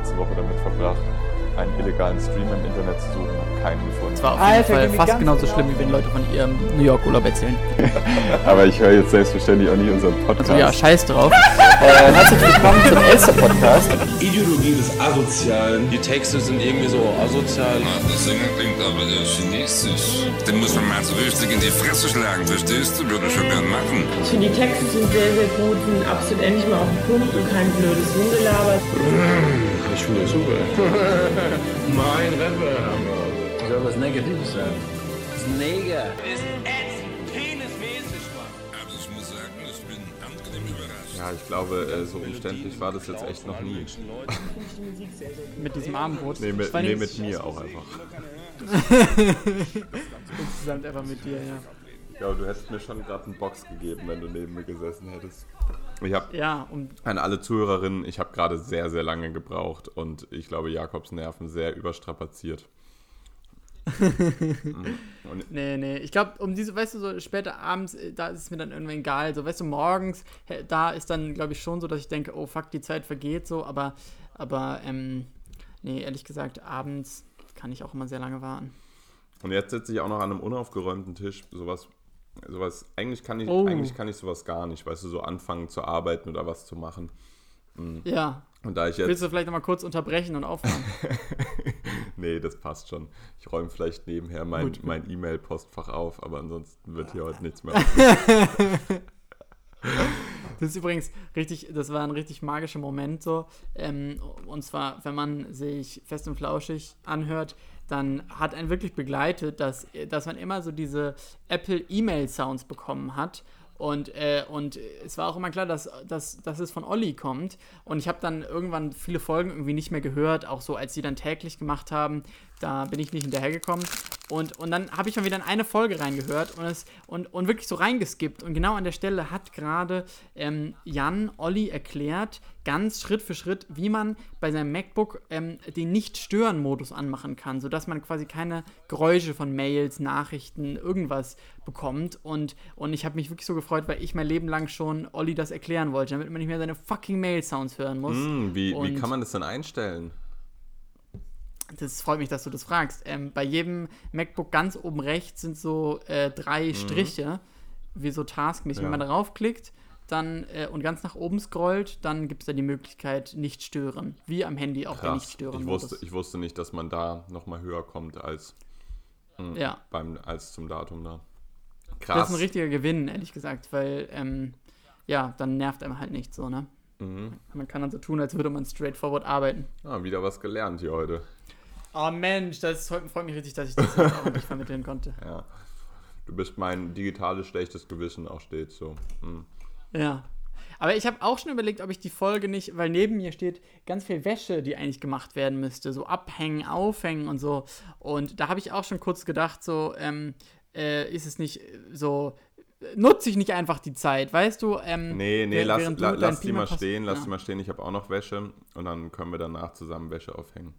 letzte Woche damit verbracht, einen illegalen Stream im Internet zu suchen, habe keinen gefunden. Das war auf jeden Alter, Fall fast genauso genau. schlimm, wie wenn Leute von ihrem New York Urlaub erzählen. Aber ich höre jetzt selbstverständlich auch nicht unseren Podcast. Also ja, scheiß drauf. äh, herzlich willkommen zum Elster Podcast. Ideologie des Asozialen. Die Texte sind irgendwie so asozial. Der Sänger klingt aber eher chinesisch. Den muss man mal so richtig in die Fresse schlagen, verstehst du? Würde ich schon gern machen. Ich finde, die Texte sind sehr, sehr gut, sind absolut endlich mal auf den Punkt und kein blödes Rumgelaber. Ich finde das super. mein Rapper. Soll was Negatives sein? Also ich muss sagen, ich bin angenehm überrascht. Ja, ich glaube, äh, so umständlich war das jetzt echt noch nie. Mit diesem Abendbrot. Nee, mit, nee, mit mir auch einfach. Insgesamt einfach mit dir, ja. Ich glaube, du hättest mir schon gerade einen Box gegeben, wenn du neben mir gesessen hättest. Ich habe Ja, an alle Zuhörerinnen, ich habe gerade sehr, sehr lange gebraucht und ich glaube, Jakobs Nerven sehr überstrapaziert. Und Nee, nee. Ich glaube, um diese, weißt du, so später abends, äh, da ist es mir dann irgendwann egal. So, weißt du, morgens, da ist dann, glaube ich, schon so, dass ich denke, oh fuck, die Zeit vergeht so, aber, aber, ähm, nee, ehrlich gesagt, abends kann ich auch immer sehr lange warten. Und jetzt sitze ich auch noch an einem unaufgeräumten Tisch. Sowas, sowas, eigentlich kann ich, Oh. eigentlich kann ich sowas gar nicht, weißt du, so anfangen zu arbeiten oder was zu machen. Ja. Und da ich Willst jetzt. du vielleicht nochmal kurz unterbrechen und aufhören? nee, das passt schon. Ich räume vielleicht nebenher mein, Gut. mein E-Mail-Postfach auf, aber ansonsten wird hier heute nichts mehr. Das ist übrigens richtig, das war ein richtig magischer Moment so. Ähm, und zwar, wenn man sich fest und flauschig anhört, dann hat einen wirklich begleitet, dass, dass man immer so diese Apple E-Mail-Sounds bekommen hat. Und, äh, und es war auch immer klar, dass, dass, dass es von Olli kommt. Und ich habe dann irgendwann viele Folgen irgendwie nicht mehr gehört, auch so als sie dann täglich gemacht haben. Da bin ich nicht hinterhergekommen. Und, und dann habe ich mal wieder in eine Folge reingehört und, es, und, und wirklich so reingeskippt. Und genau an der Stelle hat gerade ähm, Jan Olli erklärt, ganz Schritt für Schritt, wie man bei seinem MacBook ähm, den Nicht-Stören-Modus anmachen kann, sodass man quasi keine Geräusche von Mails, Nachrichten, irgendwas bekommt. Und, und ich habe mich wirklich so gefreut, weil ich mein Leben lang schon Olli das erklären wollte, damit man nicht mehr seine fucking Mail-Sounds hören muss. Hm, wie, wie kann man das denn einstellen? Das freut mich, dass du das fragst. Ähm, bei jedem MacBook ganz oben rechts sind so äh, drei Striche, wie so taskmäßig. Wenn Mhm. Ja. man darauf klickt dann, äh, und ganz nach oben scrollt, dann gibt es da die Möglichkeit nicht stören. Wie am Handy auch der nicht Krass. stören Ich wusste, ich wusste nicht, dass man da nochmal höher kommt als, Ja, beim, als zum Datum da. das Krass. ist ein richtiger Gewinn, ehrlich gesagt, weil, ähm, ja, dann nervt einem halt nicht so, ne? Mhm. Man kann dann so tun, als würde man straightforward arbeiten. Ah, wieder was gelernt hier heute. Oh Mensch, das freut mich richtig, dass ich das auch nicht vermitteln konnte. Ja. Du bist mein digitales schlechtes Gewissen auch stets so. Hm. Ja. Aber ich habe auch schon überlegt, ob ich die Folge nicht, weil neben mir steht ganz viel Wäsche, die eigentlich gemacht werden müsste, so abhängen, aufhängen und so. Und da habe ich auch schon kurz gedacht, so, ähm, äh, ist es nicht so, äh, nutze ich nicht einfach die Zeit, weißt du? Ähm, Nee, nee, lass, la, lass die mal stehen, lass ja. die mal stehen. Ich habe auch noch Wäsche und dann können wir danach zusammen Wäsche aufhängen.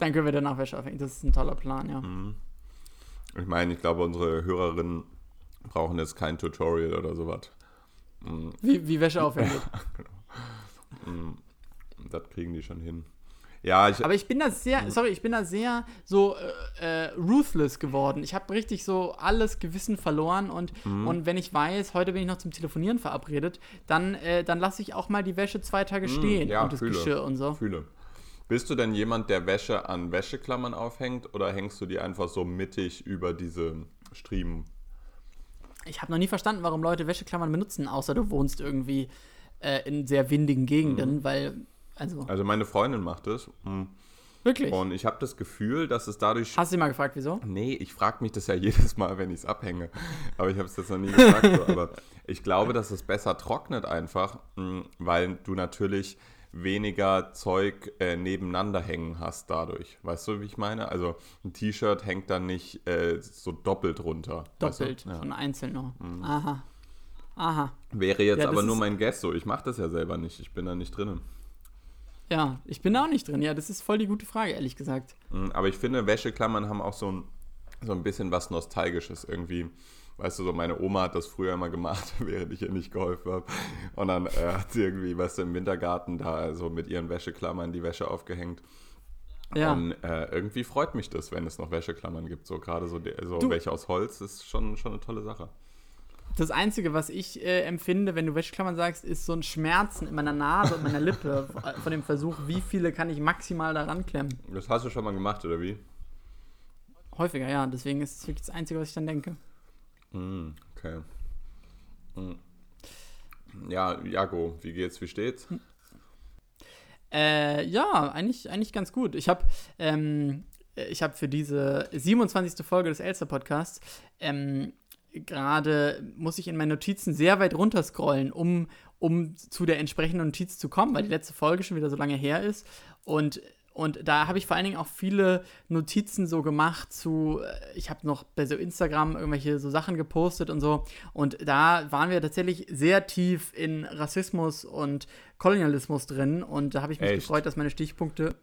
Dann können wir danach Wäsche aufhängen. Das ist ein toller Plan, ja. Mhm. Ich meine, ich glaube, unsere Hörerinnen brauchen jetzt kein Tutorial oder sowas. Wie, wie Wäsche aufhängen geht. Das kriegen die schon hin. Ja, ich, Aber ich bin da Mhm. sehr, sorry, ich bin da sehr so äh, äh, ruthless geworden. Ich habe richtig so alles Gewissen verloren und, Mhm. und wenn ich weiß, heute bin ich noch zum Telefonieren verabredet, dann, äh, dann lasse ich auch mal die Wäsche zwei Tage stehen Mhm. ja, und das fühle. Geschirr und so. fühle. Bist du denn jemand, der Wäsche an Wäscheklammern aufhängt oder hängst du die einfach so mittig über diese Striemen? Ich habe noch nie verstanden, warum Leute Wäscheklammern benutzen, außer du wohnst irgendwie äh, in sehr windigen Gegenden, Mhm. weil, also, Also meine Freundin macht es hm. wirklich. und ich habe das Gefühl, dass es dadurch Hast du sie mal gefragt, wieso? Nee, ich frage mich das ja jedes Mal, wenn ich es abhänge. Aber ich habe es jetzt noch nie gesagt. So. Aber ich glaube, dass es besser trocknet einfach, mh, weil du natürlich weniger Zeug äh, nebeneinander hängen hast dadurch. Weißt du, wie ich meine? Also ein T-Shirt hängt dann nicht äh, so doppelt runter. weißt du? Doppelt, Ja. Mhm. schon einzeln nur. Aha. Aha. Wäre jetzt Ja, aber nur mein Guess so. Ich mache das ja selber nicht. Ich bin da nicht drin. Ja, ich bin da auch nicht drin. Ja, das ist voll die gute Frage, ehrlich gesagt. Mm, Aber ich finde, Wäscheklammern haben auch so ein, so ein bisschen was Nostalgisches irgendwie. Weißt du, so meine Oma hat das früher immer gemacht, während ich ihr nicht geholfen habe. Und dann äh, hat sie irgendwie, weißt du, im Wintergarten da so mit ihren Wäscheklammern die Wäsche aufgehängt. Ja. Und äh, irgendwie freut mich das, wenn es noch Wäscheklammern gibt. So gerade so, so Du- welche aus Holz ist schon, schon eine tolle Sache. Das Einzige, was ich äh, empfinde, wenn du Wäscheklammern sagst, ist so ein Schmerzen in meiner Nase und meiner Lippe äh, von dem Versuch, wie viele kann ich maximal daran klemmen. Das hast du schon mal gemacht, oder wie? Häufiger, ja. Deswegen ist es wirklich das Einzige, was ich dann denke. Okay. Mm. Ja, Jago, wie geht's, wie steht's? Äh, ja, eigentlich, eigentlich ganz gut. Ich habe ähm, hab für diese 27. Folge des Elster-Podcasts ähm, gerade, muss ich in meinen Notizen sehr weit runterscrollen, um, um zu der entsprechenden Notiz zu kommen, weil die letzte Folge schon wieder so lange her ist. Und und da habe ich vor allen Dingen auch viele Notizen so gemacht zu, äh, ich habe noch bei so Instagram irgendwelche so Sachen gepostet und so. Und da waren wir tatsächlich sehr tief in Rassismus und Kolonialismus drin. Und da habe ich mich Echt? gefreut, dass meine Stichpunkte,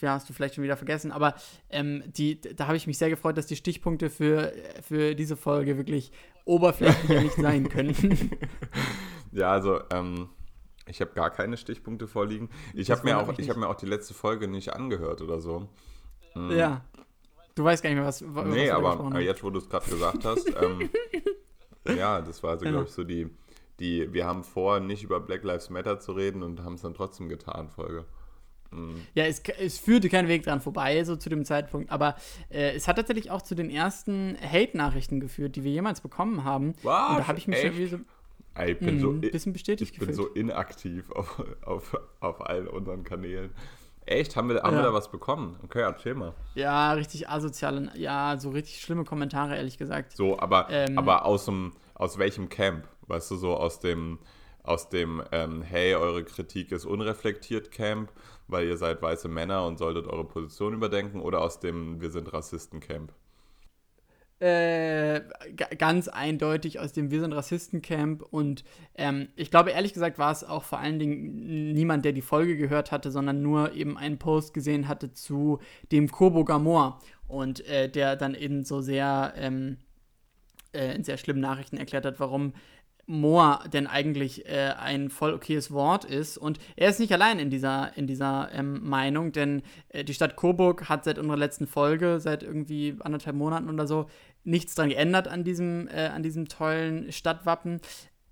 ja, hast du vielleicht schon wieder vergessen, aber ähm, die, da habe ich mich sehr gefreut, dass die Stichpunkte für, für diese Folge wirklich oberflächlicher nicht sein können. Ja, also, ähm, ich habe gar keine Stichpunkte vorliegen. Ich habe mir, auch- ich hab mir auch die letzte Folge nicht angehört oder so. ja. Du weißt gar nicht mehr, was. was Nee, aber haben. jetzt, wo du es gerade gesagt hast, ähm, ja, das war also, Ja. glaube ich, so die, die, wir haben vor, nicht über Black Lives Matter zu reden und haben es dann trotzdem getan, Folge. Ja, es, es führte kein Weg dran vorbei, so zu dem Zeitpunkt. Aber äh, es hat tatsächlich auch zu den ersten Hate-Nachrichten geführt, die wir jemals bekommen haben. Was? Und da habe ich mich irgendwie so ich bin, so, ein i- bisschen bestätigt ich bin gefühlt. so inaktiv auf, auf, auf allen unseren Kanälen. Echt? Haben wir, haben Ja. wir da was bekommen? Okay, erzähl mal. ja, richtig asoziale, ja, so richtig schlimme Kommentare, ehrlich gesagt. So, aber, Ähm. aber aus, dem, aus welchem Camp? Weißt du, so aus dem, aus dem ähm, hey, eure Kritik ist unreflektiert Camp, weil ihr seid weiße Männer und solltet eure Position überdenken oder aus dem wir sind Rassisten Camp? Äh, ga- ganz eindeutig aus dem Wir sind Rassisten-Camp und ähm, ich glaube, ehrlich gesagt, war es auch vor allen Dingen niemand, der die Folge gehört hatte, sondern nur eben einen Post gesehen hatte zu dem Kobo Gamor und äh, der dann eben so sehr ähm, äh, in sehr schlimmen Nachrichten erklärt hat, warum Moor denn eigentlich äh, ein voll okayes Wort ist. Und er ist nicht allein in dieser, in dieser ähm, Meinung, denn äh, die Stadt Coburg hat seit unserer letzten Folge, seit irgendwie anderthalb Monaten oder so, nichts dran geändert an diesem, äh, an diesem tollen Stadtwappen.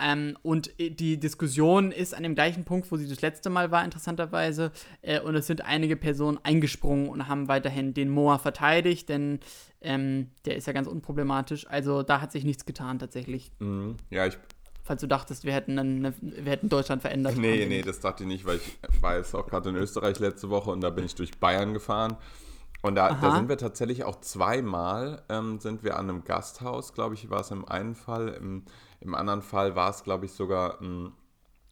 Ähm, und äh, die Diskussion ist an dem gleichen Punkt, wo sie das letzte Mal war, interessanterweise. Äh, und es sind einige Personen eingesprungen und haben weiterhin den Moa verteidigt, denn ähm, der ist ja ganz unproblematisch. Also da hat sich nichts getan tatsächlich. Mhm. Ja, ich, Falls du dachtest, wir hätten, dann eine, wir hätten Deutschland verändert. Nee, nee, das dachte ich nicht, weil ich war jetzt auch gerade in Österreich letzte Woche und da bin ich durch Bayern gefahren. Und da, da sind wir tatsächlich auch zweimal, ähm, sind wir an einem Gasthaus, glaube ich, war es im einen Fall. Im, im anderen Fall war es, glaube ich, sogar ähm,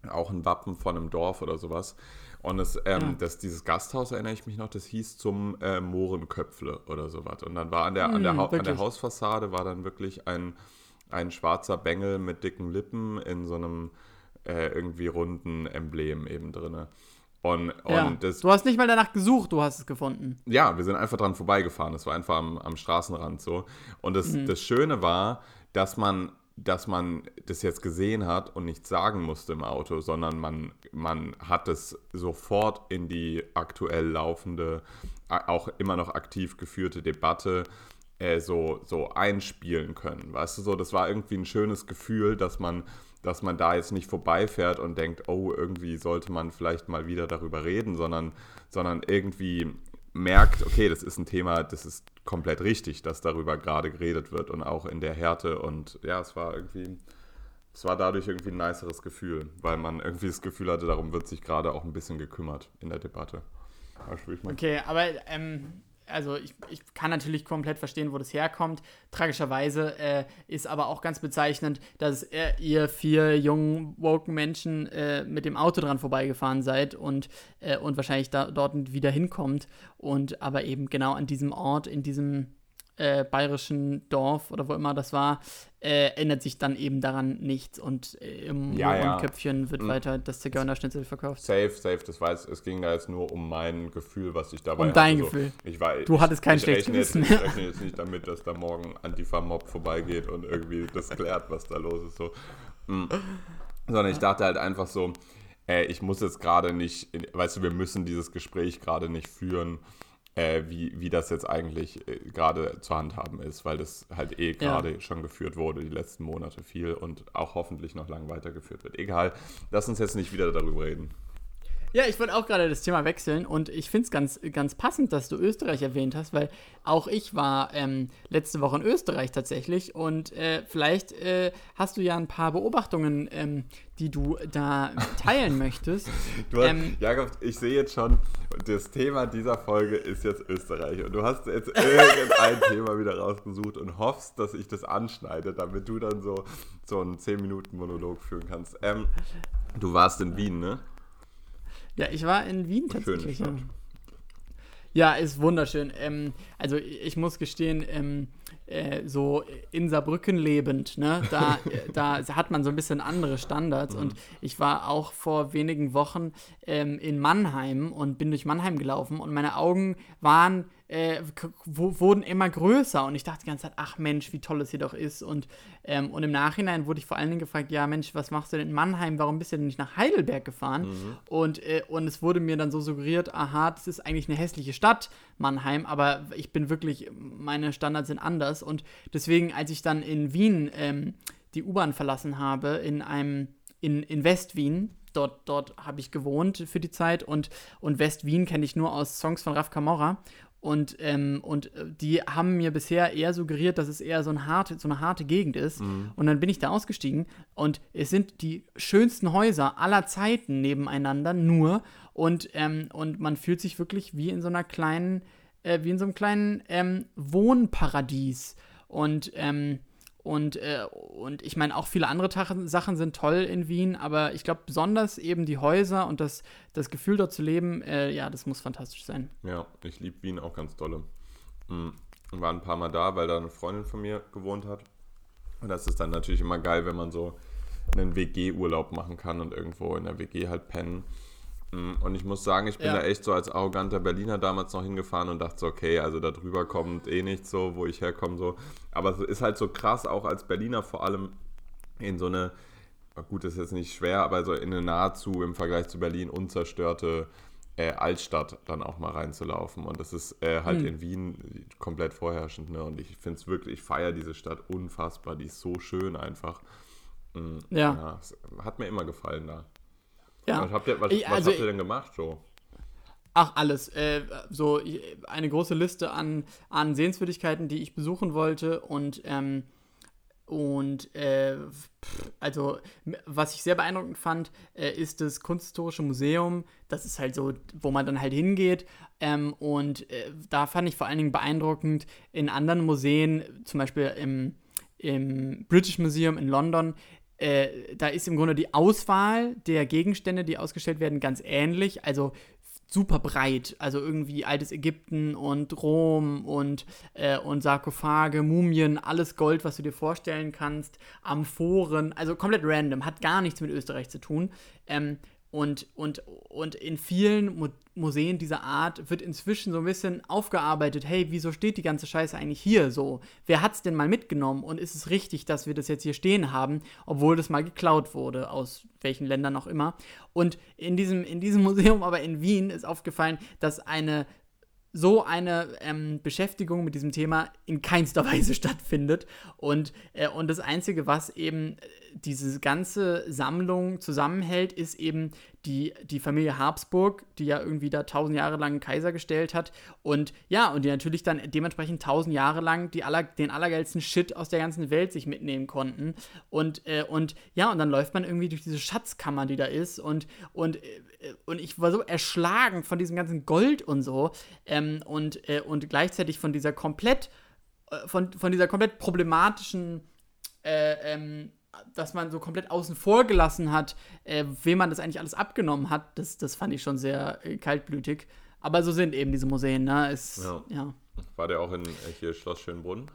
auch ein Wappen von einem Dorf oder sowas. Und es, ähm, Ja. das, dieses Gasthaus, erinnere ich mich noch, das hieß zum äh, Mohrenköpfle oder sowas. Und dann war an der, an, der Hm, Hau- an der? Hausfassade war dann wirklich ein, ein schwarzer Bengel mit dicken Lippen in so einem äh, irgendwie runden Emblem eben drinne. Und, und Ja. das, du hast nicht mal danach gesucht, du hast es gefunden. ja, wir sind einfach dran vorbeigefahren. Das war einfach am, am Straßenrand so. Und das, Mhm. das Schöne war, dass man, dass man das jetzt gesehen hat und nichts sagen musste im Auto, sondern man, man hat es sofort in die aktuell laufende, auch immer noch aktiv geführte Debatte äh, so, so einspielen können. Weißt du so, das war irgendwie ein schönes Gefühl, dass man, dass man da jetzt nicht vorbeifährt und denkt, oh, irgendwie sollte man vielleicht mal wieder darüber reden, sondern, sondern irgendwie merkt, okay, das ist ein Thema, das ist komplett richtig, dass darüber gerade geredet wird und auch in der Härte und ja, es war irgendwie, es war dadurch irgendwie ein niceres Gefühl, weil man irgendwie das Gefühl hatte, darum wird sich gerade auch ein bisschen gekümmert in der Debatte. Okay, aber ähm, also ich, ich kann natürlich komplett verstehen, wo das herkommt. Tragischerweise äh, ist aber auch ganz bezeichnend, dass äh, ihr vier jungen, woken Menschen äh, mit dem Auto dran vorbeigefahren seid und, äh, und wahrscheinlich da, dort wieder hinkommt und aber eben genau an diesem Ort, in diesem äh, bayerischen Dorf oder wo immer das war, äh, ändert sich dann eben daran nichts und äh, im Ja, ja. Köpfchen wird Mhm. weiter das Zigeunerschnitzel verkauft. Safe, safe, das weiß, es ging da jetzt nur um mein Gefühl, was ich dabei Um dein hatte. Gefühl. Ich war, Du hattest kein schlechtes rechne jetzt, Gewissen. Ich rechne jetzt nicht damit, dass da morgen Antifa-Mob vorbeigeht und irgendwie das klärt, was da los ist. So. Mm. Sondern ich dachte halt einfach so, äh, ich muss jetzt gerade nicht, weißt du, wir müssen dieses Gespräch gerade nicht führen, äh, wie, wie das jetzt eigentlich äh, gerade zu handhaben ist, weil das halt eh gerade schon geführt wurde, die letzten Monate viel und auch hoffentlich noch lang weitergeführt wird. Egal, lass uns jetzt nicht wieder darüber reden. Ja, ich wollte auch gerade das Thema wechseln und ich finde es ganz, ganz passend, dass du Österreich erwähnt hast, weil auch ich war ähm, letzte Woche in Österreich tatsächlich und äh, vielleicht äh, hast du ja ein paar Beobachtungen, ähm, die du da teilen möchtest. Du hast, Ähm, Jakob, ich sehe jetzt schon, das Thema dieser Folge ist jetzt Österreich. Und du hast jetzt irgendein Thema wieder rausgesucht und hoffst, dass ich das anschneide, damit du dann so, so einen 10-Minuten-Monolog führen kannst. Ähm, du warst in Wien, ne? Ja, ich war in Wien tatsächlich. Stadt. ja, ist wunderschön. Ähm, also ich muss gestehen, ähm, äh, so in Saarbrücken lebend, ne, da, da hat man so ein bisschen andere Standards. Und ich war auch vor wenigen Wochen ähm, in Mannheim und bin durch Mannheim gelaufen und meine Augen waren äh, wurden immer größer und ich dachte die ganze Zeit, ach Mensch, wie toll es hier doch ist. Und, ähm, und im Nachhinein wurde ich vor allen Dingen gefragt, ja Mensch, was machst du denn in Mannheim? Warum bist du denn nicht nach Heidelberg gefahren? Und, äh, und es wurde mir dann so suggeriert, aha, das ist eigentlich eine hässliche Stadt, Mannheim, aber ich bin wirklich, meine Standards sind anders. Und deswegen, als ich dann in Wien ähm, die U-Bahn verlassen habe, in einem, in, in West-Wien, dort, dort habe ich gewohnt für die Zeit und, und West-Wien kenne ich nur aus Songs von Raf Camorra. Und, ähm, und äh, die haben mir bisher eher suggeriert, dass es eher so, ein harte, so eine harte Gegend ist. Und dann bin ich da ausgestiegen und es sind die schönsten Häuser aller Zeiten nebeneinander nur. Und, ähm, und man fühlt sich wirklich wie in so einer kleinen, äh, wie in so einem kleinen ähm, Wohnparadies. Und, ähm, und, äh, und ich meine, auch viele andere Tach Sachen sind toll in Wien, aber ich glaube, besonders eben die Häuser und das, das Gefühl dort zu leben, äh, ja, das muss fantastisch sein. Ja, ich liebe Wien auch ganz dolle. Mhm. War ein paar Mal da, weil da eine Freundin von mir gewohnt hat. Und das ist dann natürlich immer geil, wenn man so einen WG-Urlaub machen kann und irgendwo in der WG halt pennen. Mm, Und ich muss sagen, ich bin Ja. da echt so als arroganter Berliner damals noch hingefahren und dachte so, okay, also da drüber kommt eh nicht so, wo ich herkomme so. Aber es ist halt so krass, auch als Berliner vor allem in so eine, gut, das ist jetzt nicht schwer, aber so in eine nahezu im Vergleich zu Berlin unzerstörte äh, Altstadt dann auch mal reinzulaufen. Und das ist äh, halt in Wien komplett vorherrschend. Ne? Und ich finde es wirklich, ich feiere diese Stadt unfassbar. Die ist so schön einfach. Mm, Ja. ja, hat mir immer gefallen da. Ja. Was habt ihr, was, Ich- was also habt ihr denn gemacht so? Ach, alles. Äh, so eine große Liste an, an Sehenswürdigkeiten, die ich besuchen wollte. Und, ähm, und äh, also, was ich sehr beeindruckend fand, äh, ist das Kunsthistorische Museum. Das ist halt so, wo man dann halt hingeht. Ähm, und äh, da fand ich vor allen Dingen beeindruckend in anderen Museen, zum Beispiel im, im British Museum in London, äh, da ist im Grunde die Auswahl der Gegenstände, die ausgestellt werden, ganz ähnlich. Also super breit. Also irgendwie altes Ägypten und Rom und, äh, und Sarkophage, Mumien, alles Gold, was du dir vorstellen kannst, Amphoren, also komplett random, hat gar nichts mit Österreich zu tun. Ähm, und, und, und in vielen Mu Museen dieser Art wird inzwischen so ein bisschen aufgearbeitet, hey, wieso steht die ganze Scheiße eigentlich hier so? Wer hat's denn mal mitgenommen und ist es richtig, dass wir das jetzt hier stehen haben, obwohl das mal geklaut wurde, aus welchen Ländern auch immer? Und in diesem, in diesem Museum, aber in Wien, ist aufgefallen, dass eine so eine ähm, Beschäftigung mit diesem Thema in keinster Weise stattfindet. Und, äh, und das Einzige, was eben diese ganze Sammlung zusammenhält, ist eben die, die Familie Habsburg, die ja irgendwie da tausend Jahre lang Kaiser gestellt hat. Und ja, und die natürlich dann dementsprechend tausend Jahre lang die aller, den allergeilsten Shit aus der ganzen Welt sich mitnehmen konnten. Und, äh, und ja, und dann läuft man irgendwie durch diese Schatzkammer, die da ist. Und, und, äh, und ich war so erschlagen von diesem ganzen Gold und so. Ähm, und, äh, und gleichzeitig von dieser komplett, äh, von, von dieser komplett problematischen äh, ähm, dass man so komplett außen vor gelassen hat, äh, wem man das eigentlich alles abgenommen hat, das, das fand ich schon sehr äh, kaltblütig. Aber so sind eben diese Museen, ne? Ist, Ja. ja. War der auch in äh, hier Schloss Schönbrunn?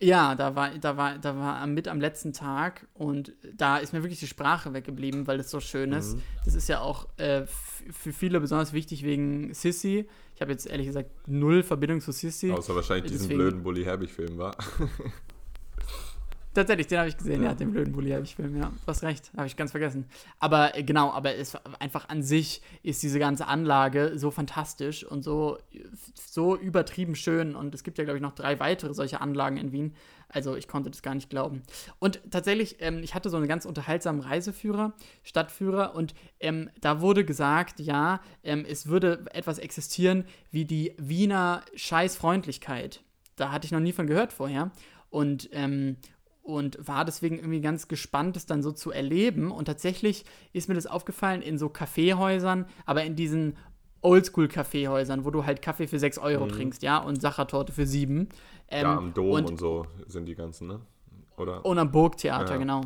Ja, da war, da war, da war mit am letzten Tag und da ist mir wirklich die Sprache weggeblieben, weil es so schön ist. Das ist ja auch äh, für viele besonders wichtig wegen Sissy. Ich habe jetzt ehrlich gesagt null Verbindung zu Sissy. Außer wahrscheinlich diesen Deswegen- blöden Bully Herbig-Film war. Tatsächlich, den habe ich gesehen, ja, den blöden Bulli habe ich Film, ja. Du hast recht, habe ich ganz vergessen. Aber äh, genau, aber es einfach an sich ist diese ganze Anlage so fantastisch und so, so übertrieben schön. Und es gibt ja, glaube ich, noch drei weitere solche Anlagen in Wien. Also ich konnte das gar nicht glauben. Und tatsächlich, ähm, ich hatte so einen ganz unterhaltsamen Reiseführer, Stadtführer, und ähm, da wurde gesagt, ja, ähm, es würde etwas existieren wie die Wiener Scheißfreundlichkeit. Da hatte ich noch nie von gehört vorher. Und, ähm, und war deswegen irgendwie ganz gespannt, es dann so zu erleben. Und tatsächlich ist mir das aufgefallen in so Kaffeehäusern, aber in diesen Oldschool-Kaffeehäusern, wo du halt Kaffee für 6 Euro trinkst, ja, und Sachertorte für 7. Ähm, Ja, am Dom und, und, so sind die ganzen, ne? Oder? und am Burgtheater, Ja. genau.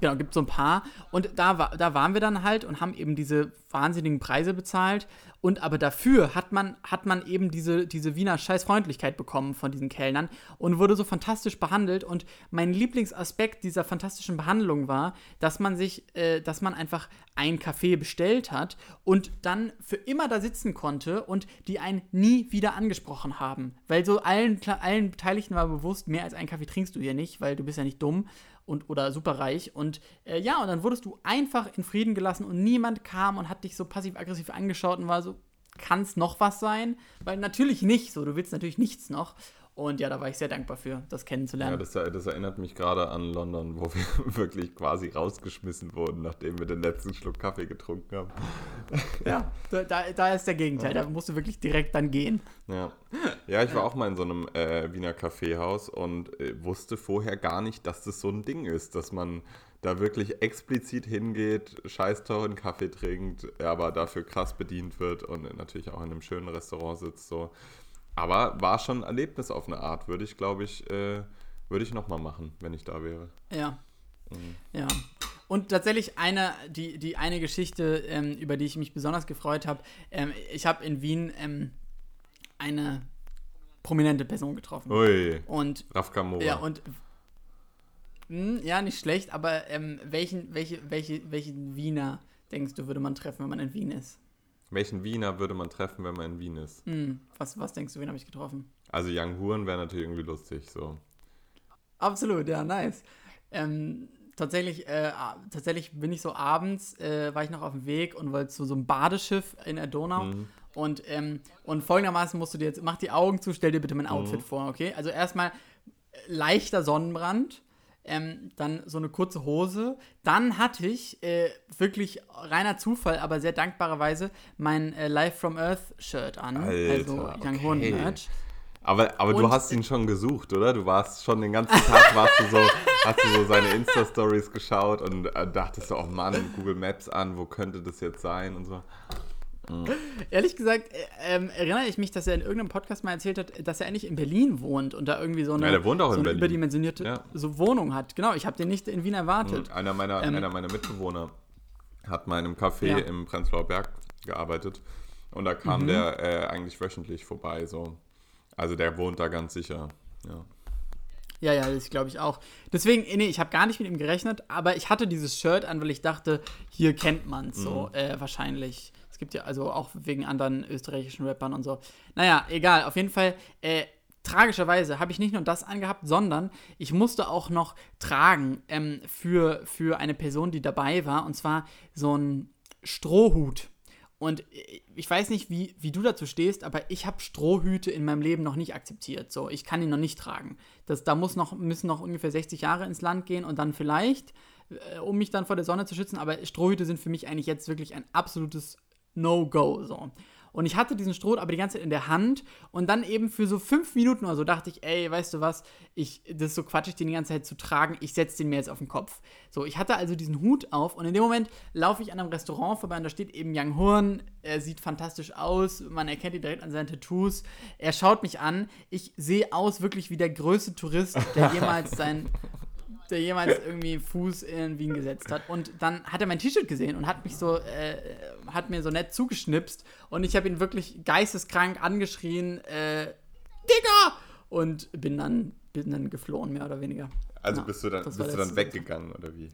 Genau, gibt so ein paar. Und da, da waren wir dann halt und haben eben diese wahnsinnigen Preise bezahlt. Und aber dafür hat man, hat man eben diese, diese Wiener Scheißfreundlichkeit bekommen von diesen Kellnern und wurde so fantastisch behandelt. Und mein Lieblingsaspekt dieser fantastischen Behandlung war, dass man sich, äh, dass man einfach einen Kaffee bestellt hat und dann für immer da sitzen konnte und die einen nie wieder angesprochen haben. Weil so allen, allen Beteiligten war bewusst, mehr als einen Kaffee trinkst du hier nicht, weil du bist ja nicht dumm und oder superreich. Und äh, ja, und dann wurdest du einfach in Frieden gelassen und niemand kam und hat dich so passiv-aggressiv angeschaut und war so, kann es noch was sein? Weil natürlich nicht, so, du willst natürlich nichts noch. Und ja, da war ich sehr dankbar für, das Ja, kennenzulernen. das, das erinnert mich gerade an London, wo wir wirklich quasi rausgeschmissen wurden, nachdem wir den letzten Schluck Kaffee getrunken haben. Ja, da, da, da ist der Gegenteil, da musst du wirklich direkt dann gehen. Ja, ja ich war auch mal in so einem äh, Wiener Kaffeehaus und äh, wusste vorher gar nicht, dass das so ein Ding ist, dass man da wirklich explizit hingeht, scheiß teuren Kaffee trinkt, aber dafür krass bedient wird und natürlich auch in einem schönen Restaurant sitzt. So. Aber war schon ein Erlebnis auf eine Art, würde ich, glaube ich, äh, würde ich nochmal machen, wenn ich da wäre. Ja. Ja. Und tatsächlich eine, die, die eine Geschichte, ähm, über die ich mich besonders gefreut habe, ähm, ich habe in Wien ähm, eine prominente Person getroffen. Ui, Und Raf Kamora. ja, und hm, ja, nicht schlecht, aber ähm, welchen, welche, welche, welchen Wiener denkst du, würde man treffen, wenn man in Wien ist? Welchen Wiener würde man treffen, wenn man in Wien ist? Hm, was, was denkst du, wen habe ich getroffen? Also Young Huren wäre natürlich irgendwie lustig, so. Absolut, ja, nice. Ähm, tatsächlich, äh, tatsächlich bin ich so abends, äh, war ich noch auf dem Weg und wollte zu so einem Badeschiff in der Donau. Und, ähm, und folgendermaßen musst du dir jetzt, mach die Augen zu, stell dir bitte mein Outfit vor, okay? Also erstmal leichter Sonnenbrand, ähm, dann so eine kurze Hose. Dann hatte ich äh, wirklich reiner Zufall, aber sehr dankbarerweise mein äh, Live from Earth Shirt an. Alter, also Young Horn okay. Merch. Aber, aber du Und- hast ihn schon gesucht, oder? Du warst schon den ganzen Tag, warst du so, hast du so seine Insta-Stories geschaut und äh, dachtest so, oh Mann, Google Maps an, wo könnte das jetzt sein und so. Ehrlich gesagt, äh, ähm, erinnere ich mich, dass er in irgendeinem Podcast mal erzählt hat, dass er eigentlich in Berlin wohnt und da irgendwie so eine, Ja, der wohnt auch so in eine überdimensionierte Ja. so Wohnung hat. Genau, ich habe den nicht in Wien erwartet. Einer meiner, Ähm, einer meiner Mitbewohner hat mal in einem Café Ja. im Prenzlauer Berg gearbeitet und da kam Mhm. der äh, eigentlich wöchentlich vorbei, so. Also der wohnt da ganz sicher, ja. Ja, ja, das glaube ich auch. Deswegen, äh, nee, ich habe gar nicht mit ihm gerechnet, aber ich hatte dieses Shirt an, weil ich dachte, hier kennt man es so Mhm. äh, wahrscheinlich. Es gibt ja also auch wegen anderen österreichischen Rappern und so. Naja, egal, auf jeden Fall. Äh, tragischerweise habe ich nicht nur das angehabt, sondern ich musste auch noch tragen ähm, für, für eine Person, die dabei war, und zwar so ein Strohhut. Und äh, ich weiß nicht, wie, wie du dazu stehst, aber ich habe Strohhüte in meinem Leben noch nicht akzeptiert. So, ich kann ihn noch nicht tragen. Das, da muss noch, müssen noch ungefähr 60 Jahre ins Land gehen und dann vielleicht, äh, um mich dann vor der Sonne zu schützen. Aber Strohhüte sind für mich eigentlich jetzt wirklich ein absolutes No-Go. So. Und ich hatte diesen Stroh aber die ganze Zeit in der Hand und dann eben für so fünf Minuten oder so dachte ich, ey, weißt du was, ich, das ist so quatschig, den die ganze Zeit zu tragen, ich setze den mir jetzt auf den Kopf. So, ich hatte also diesen Hut auf und in dem Moment laufe ich an einem Restaurant vorbei und da steht eben Young Horn, er sieht fantastisch aus, man erkennt ihn direkt an seinen Tattoos, er schaut mich an, ich sehe aus wirklich wie der größte Tourist, der jemals sein der jemals irgendwie Fuß in Wien gesetzt hat. Und dann hat er mein T-Shirt gesehen und hat mich so, äh, hat mir so nett zugeschnipst. Und ich habe ihn wirklich geisteskrank angeschrien, äh, Digga! Und bin dann, bin dann geflohen, mehr oder weniger. Also Ja, bist du dann, bist du dann weggegangen oder wie?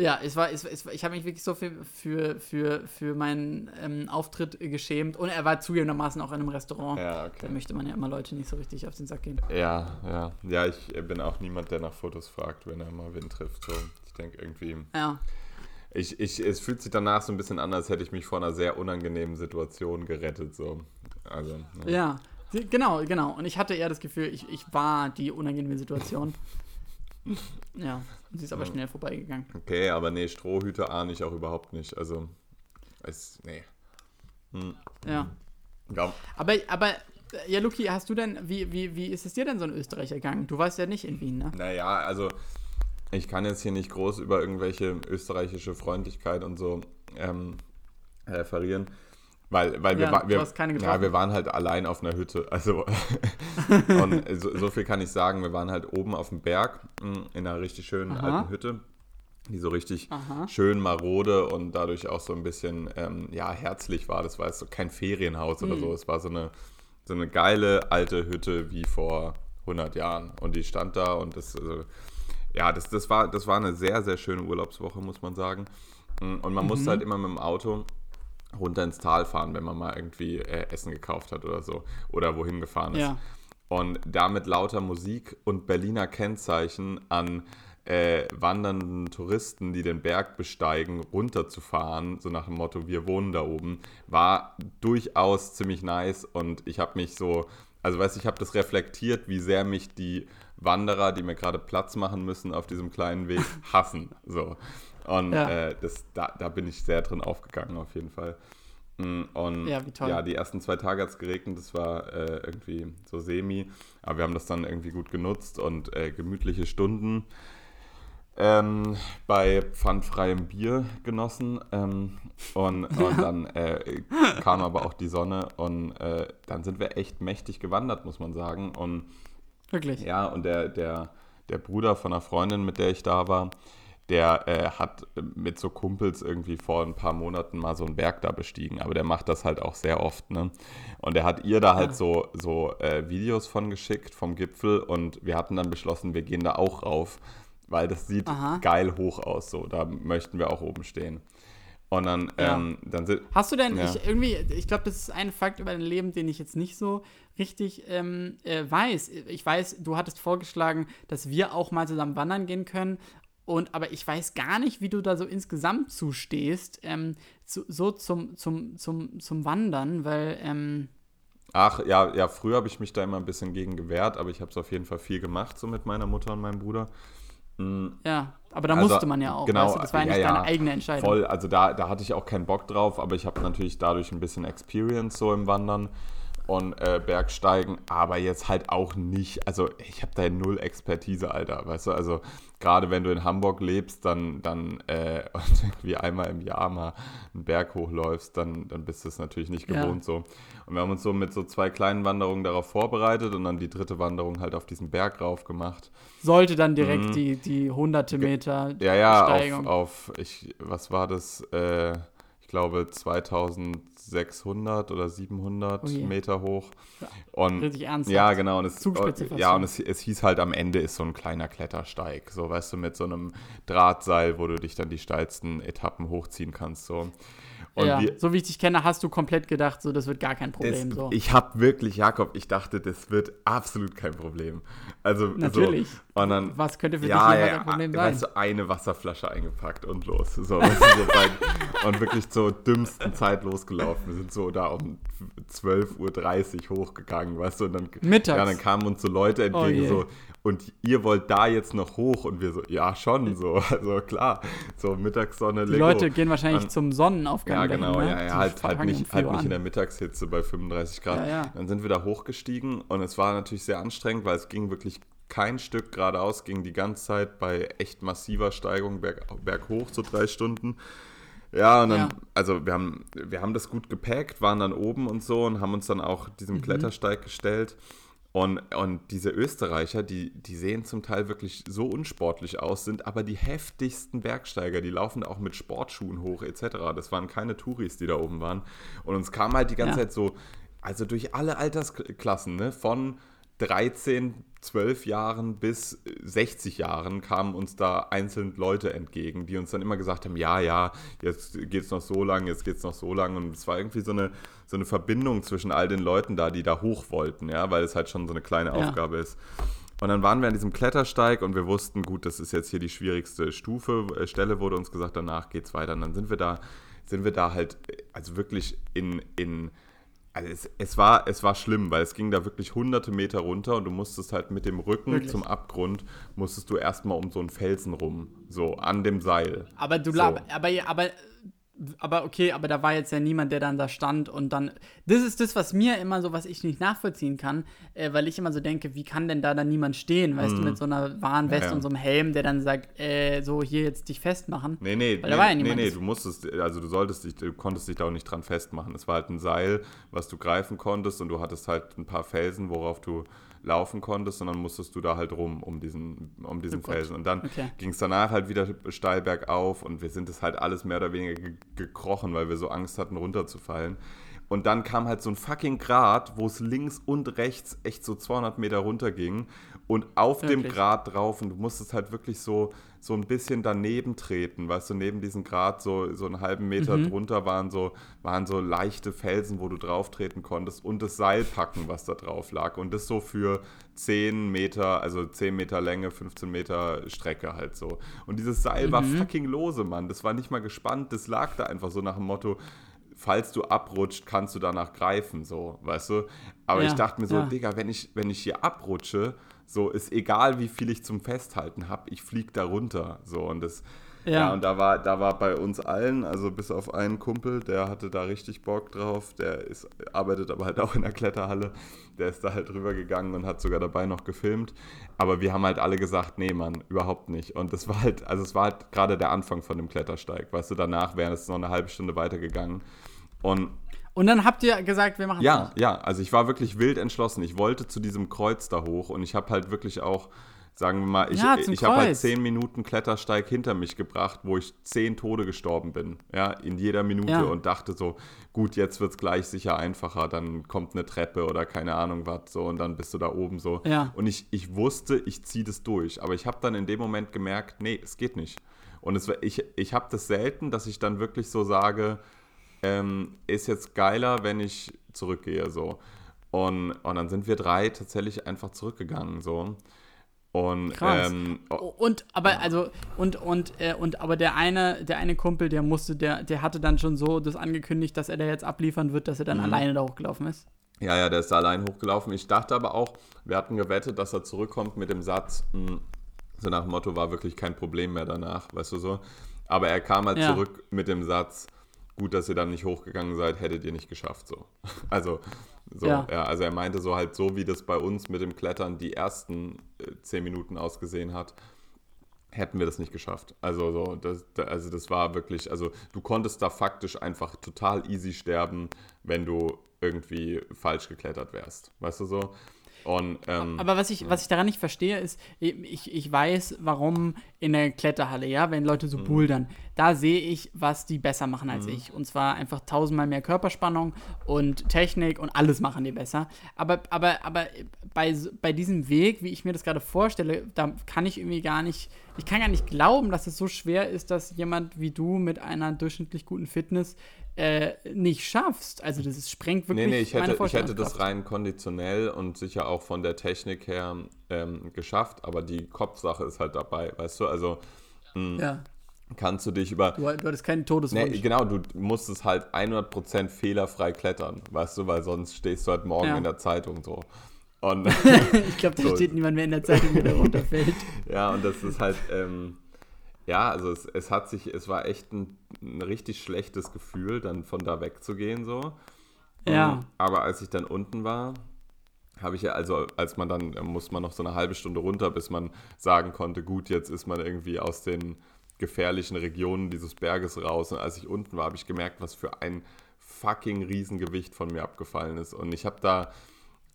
Ja, es war, war- ich habe mich wirklich so viel für, für, für meinen ähm, Auftritt geschämt. Und er war zugegebenermaßen auch in einem Restaurant. Ja, Da okay. möchte man ja immer Leute nicht so richtig auf den Sack gehen. Ja, ja. Ja, ich bin auch niemand, der nach Fotos fragt, wenn er mal wen trifft. So, ich denke irgendwie. Ja. Ich, ich, es fühlt sich danach so ein bisschen an, als hätte ich mich vor einer sehr unangenehmen Situation gerettet. So. Also, ne. Ja, die- genau, genau. Und ich hatte eher das Gefühl, ich, ich war die unangenehme Situation. Ja, sie ist aber schnell vorbeigegangen. Okay, aber nee, Strohhüte ahne ich auch überhaupt nicht. Also, es, nee. Ja. Ja, Aber, aber, äh, ja, Luki, hast du denn, wie, wie, wie ist es dir denn so in Österreich ergangen? Du warst ja nicht in Wien, ne? Naja, also ich kann jetzt hier nicht groß über irgendwelche österreichische Freundlichkeit und so ähm, referieren, weil, weil wir, Ja, wir, keine ja, wir waren halt allein auf einer Hütte. Also und so, so viel kann ich sagen, wir waren halt oben auf dem Berg mh, in einer richtig schönen Aha. alten Hütte, die so richtig Aha. schön marode und dadurch auch so ein bisschen ähm, ja, herzlich war. Das war jetzt so kein Ferienhaus Hm. oder so. Es war so eine, so eine geile alte Hütte wie vor 100 Jahren. Und die stand da und das, also, ja, das, das, war, das war eine sehr, sehr schöne Urlaubswoche, muss man sagen. Mm, Und man Mhm. musste halt immer mit dem Auto runter ins Tal fahren, wenn man mal irgendwie äh, Essen gekauft hat oder so. Oder wohin gefahren ist. Ja. Und damit lauter Musik und Berliner Kennzeichen an äh, wandernden Touristen, die den Berg besteigen, runterzufahren, so nach dem Motto, wir wohnen da oben, war durchaus ziemlich nice und ich habe mich so, also weißt du, ich habe das reflektiert, wie sehr mich die Wanderer, die mir gerade Platz machen müssen auf diesem kleinen Weg, hassen. So. Und Ja. äh, das, da, da bin ich sehr drin aufgegangen, auf jeden Fall. Mm, Und Ja, wie toll. ja, die ersten zwei Tage hat es geregnet, das war äh, irgendwie so semi, aber wir haben das dann irgendwie gut genutzt und äh, gemütliche Stunden ähm, bei pfandfreiem Bier genossen. Ähm, und, und dann äh, kam aber auch die Sonne und äh, dann sind wir echt mächtig gewandert, muss man sagen. Und Wirklich. ja, und der, der, der Bruder von einer Freundin, mit der ich da war, der äh, hat mit so Kumpels irgendwie vor ein paar Monaten mal so einen Berg da bestiegen, aber der macht das halt auch sehr oft, ne? Und er hat ihr da halt Ah. so, so äh, Videos von geschickt vom Gipfel und wir hatten dann beschlossen, wir gehen da auch rauf, weil das sieht Aha. geil hoch aus, so, da möchten wir auch oben stehen. Und dann, Ja. ähm, dann sind, Hast du denn, Ja. ich irgendwie, ich glaube, das ist ein Fakt über dein Leben, den ich jetzt nicht so richtig ähm, äh, weiß. Ich weiß, du hattest vorgeschlagen, dass wir auch mal zusammen wandern gehen können. Und aber ich weiß gar nicht, wie du da so insgesamt zustehst, ähm, zu, so zum, zum, zum, zum Wandern, weil, ähm, Ach, ja, ja, früher habe ich mich da immer ein bisschen gegen gewehrt, aber ich habe es auf jeden Fall viel gemacht, so mit meiner Mutter und meinem Bruder. ja, aber da Also, musste man ja auch. genau, weißt du? Das war ja ja, nicht ja, deine eigene Entscheidung. Voll, also da, da hatte ich auch keinen Bock drauf, aber ich habe natürlich dadurch ein bisschen Experience so im Wandern und äh, Bergsteigen, aber jetzt halt auch nicht, also ich habe da null Expertise, Alter, weißt du, also gerade wenn du in Hamburg lebst, dann, dann äh, und irgendwie einmal im Jahr mal einen Berg hochläufst, dann, dann bist du es natürlich nicht Ja. gewohnt so. Und wir haben uns so mit so zwei kleinen Wanderungen darauf vorbereitet und dann die dritte Wanderung halt auf diesen Berg rauf gemacht. Sollte dann direkt die, die hunderte Meter Mhm. Ja, ja, Steigung. auf, auf ich, was war das? Äh, ich glaube 2600 oder 700 Oh. Meter hoch. Und Richtig ernsthaft. ja, genau. Und es, ja, und es, es hieß halt am Ende ist so ein kleiner Klettersteig, so weißt du, mit so einem Drahtseil, wo du dich dann die steilsten Etappen hochziehen kannst. So. Und ja, wir, so wie ich dich kenne, hast du komplett gedacht, so das wird gar kein Problem. so. Ich habe wirklich, Jakob, ich dachte, das wird absolut kein Problem. Also, Natürlich. So, und dann, Was könnte für ja, dich ja, ein Problem sein? weißt du, eine Wasserflasche eingepackt und los. So, so und wirklich zur dümmsten Zeit losgelaufen. Wir sind so da um 12.30 Uhr hochgegangen, weißt du, und dann, Mittags. Ja, dann kamen uns so Leute Oh entgegen, je. so, und ihr wollt da jetzt noch hoch? Und wir so, ja, schon, so, also klar, so Mittagssonne, Die Lego. Leute gehen wahrscheinlich Dann- zum Sonnenaufgang. Ja, dahin, genau, ne? ja, ja, halt, halt nicht, 4 halt nicht in an. der Mittagshitze bei 35 Grad. Ja, ja. Dann sind wir da hochgestiegen und es war natürlich sehr anstrengend, weil es ging wirklich kein Stück geradeaus, ging die ganze Zeit bei echt massiver Steigung berg, berghoch, so drei Stunden. Ja, und dann, Ja. also wir haben, wir haben das gut gepackt, waren dann oben und so und haben uns dann auch diesem Mhm. Klettersteig gestellt. Und, und diese Österreicher, die, die sehen zum Teil wirklich so unsportlich aus, sind aber die heftigsten Bergsteiger. Die laufen auch mit Sportschuhen hoch etc. Das waren keine Touris, die da oben waren. Und uns kam halt die ganze Ja. Zeit so, also durch alle Altersklassen, ne, von 13, 12 Jahren bis 60 Jahren kamen uns da einzeln Leute entgegen, die uns dann immer gesagt haben, ja, ja, jetzt geht's noch so lang, jetzt geht's noch so lang. Und es war irgendwie so eine, so eine Verbindung zwischen all den Leuten da, die da hoch wollten, ja, weil es halt schon so eine kleine Ja. Aufgabe ist. Und dann waren wir an diesem Klettersteig und wir wussten, gut, das ist jetzt hier die schwierigste Stufe, äh, Stelle wurde uns gesagt, danach geht's weiter. Und dann sind wir da, sind wir da halt, äh, also wirklich in, in also es, es, war, es war schlimm, weil es ging da wirklich hunderte Meter runter und du musstest halt mit dem Rücken Wirklich? zum Abgrund, musstest du erstmal um so einen Felsen rum, so an dem Seil. Aber du So. aber, aber, aber okay, aber da war jetzt ja niemand, der dann da stand und dann. Das ist das, was mir immer so, was ich nicht nachvollziehen kann, äh, weil ich immer so denke, wie kann denn da dann niemand stehen, weißt du, mit so einer Warnweste Mhm. Ja. und so einem Helm, der dann sagt, äh, so hier jetzt dich festmachen. Nee, nee, Weil nee, da war ja nee, niemand. nee, du musstest, also du solltest dich, du konntest dich da auch nicht dran festmachen. Es war halt ein Seil, was du greifen konntest und du hattest halt ein paar Felsen, worauf du laufen konntest und dann musstest du da halt rum um diesen, um diesen Oh. Felsen. Und dann Okay. ging es danach halt wieder steil bergauf und wir sind es halt alles mehr oder weniger ge gekrochen, weil wir so Angst hatten, runterzufallen. Und dann kam halt so ein fucking Grat, wo es links und rechts echt so 200 Meter runter ging. Und auf dem Wirklich? Grat drauf, und du musstest halt wirklich so, so ein bisschen daneben treten, weißt du, neben diesem Grat, so, so einen halben Meter Mhm. drunter waren so, waren so leichte Felsen, wo du drauf treten konntest und das Seil packen, was da drauf lag. Und das so für 10 Meter, also 10 Meter Länge, 15 Meter Strecke halt so. Und dieses Seil war Mhm. fucking lose, Mann. Das war nicht mal gespannt, das lag da einfach so nach dem Motto, falls du abrutscht, kannst du danach greifen, so, weißt du? Aber Ja, ich dachte mir so, ja. Digga, wenn ich, wenn ich hier abrutsche, so ist egal, wie viel ich zum Festhalten habe, ich flieg da runter, so und das ja. Ja. und da war, da war bei uns allen, also bis auf einen Kumpel, der hatte da richtig Bock drauf, der ist, arbeitet aber halt auch in der Kletterhalle, der ist da halt drüber gegangen und hat sogar dabei noch gefilmt. Aber wir haben halt alle gesagt, nee, Mann, überhaupt nicht. Und das war halt, also es war halt gerade der Anfang von dem Klettersteig. Weißt du, danach wäre es noch eine halbe Stunde weitergegangen. Und Und dann habt ihr gesagt, wir machen ja, ja, also ich war wirklich wild entschlossen. Ich wollte zu diesem Kreuz da hoch und ich habe halt wirklich auch, sagen wir mal, ich, Ja, ich habe halt zehn Minuten Klettersteig hinter mich gebracht, wo ich zehn Tode gestorben bin, ja, in jeder Minute Ja. und dachte so, gut, jetzt wird es gleich sicher einfacher, dann kommt eine Treppe oder keine Ahnung was so und dann bist du da oben so. Ja. Und ich, ich wusste, ich ziehe das durch, aber ich habe dann in dem Moment gemerkt, nee, es geht nicht. Und es, war- ich, ich habe das selten, dass ich dann wirklich so sage, ähm, ist jetzt geiler, wenn ich zurückgehe, so. Und, und dann sind wir drei tatsächlich einfach zurückgegangen, so. Und, Krass. ähm, oh, Und aber also und und äh, und aber der eine der eine Kumpel der musste der der hatte dann schon so das angekündigt dass er da jetzt abliefern wird dass er Mhm. dann alleine da hochgelaufen ist ja, ja, der ist da allein hochgelaufen. Ich dachte aber auch, wir hatten gewettet, dass er zurückkommt mit dem Satz, mh, so nach dem Motto, war wirklich kein Problem mehr danach, weißt du so. Aber er kam halt Ja. zurück mit dem Satz, gut, dass ihr dann nicht hochgegangen seid, hättet ihr nicht geschafft, so. Also, so, ja. Ja. also er meinte so halt, so wie das bei uns mit dem Klettern die ersten äh, zehn Minuten ausgesehen hat, hätten wir das nicht geschafft. Also, so, das, da- also das war wirklich, also du konntest da faktisch einfach total easy sterben, wenn du irgendwie falsch geklettert wärst. Weißt du so? Und, ähm, aber was ich was ich daran nicht verstehe ist ich, ich weiß warum in der Kletterhalle ja wenn Leute Mhm. so bouldern. Da sehe ich was die besser machen als ich. Und zwar einfach tausendmal mehr Körperspannung und Technik und alles machen die besser. Aber aber aber bei bei diesem Weg wie ich mir das gerade vorstelle da kann ich irgendwie gar nicht ich kann gar nicht glauben dass es so schwer ist dass jemand wie du mit einer durchschnittlich guten Fitness äh, nicht schaffst also das ist, sprengt wirklich Nee, nee, ich hätte, ich hätte das rein konditionell und sicher auch von der Technik her ähm, geschafft, aber die Kopfsache ist halt dabei, weißt du? Also ja kannst du dich über. Du, du hattest keinen Todeswunsch. Nee, genau, du musst es halt 100% fehlerfrei klettern, weißt du, weil sonst stehst du halt morgen Ja. in der Zeitung so. Und ich glaube, da So. steht niemand mehr in der Zeitung, der runterfällt. ja, und das ist halt, ähm, ja, also es, es hat sich, es war echt ein, ein richtig schlechtes Gefühl, dann von da wegzugehen so. Ja. Ähm, Aber als ich dann unten war, habe ich ja, also als man dann, muss man noch so eine halbe Stunde runter, bis man sagen konnte, gut, jetzt ist man irgendwie aus den gefährlichen Regionen dieses Berges raus. Und als ich unten war, habe ich gemerkt, was für ein fucking Riesengewicht von mir abgefallen ist. Und ich habe da,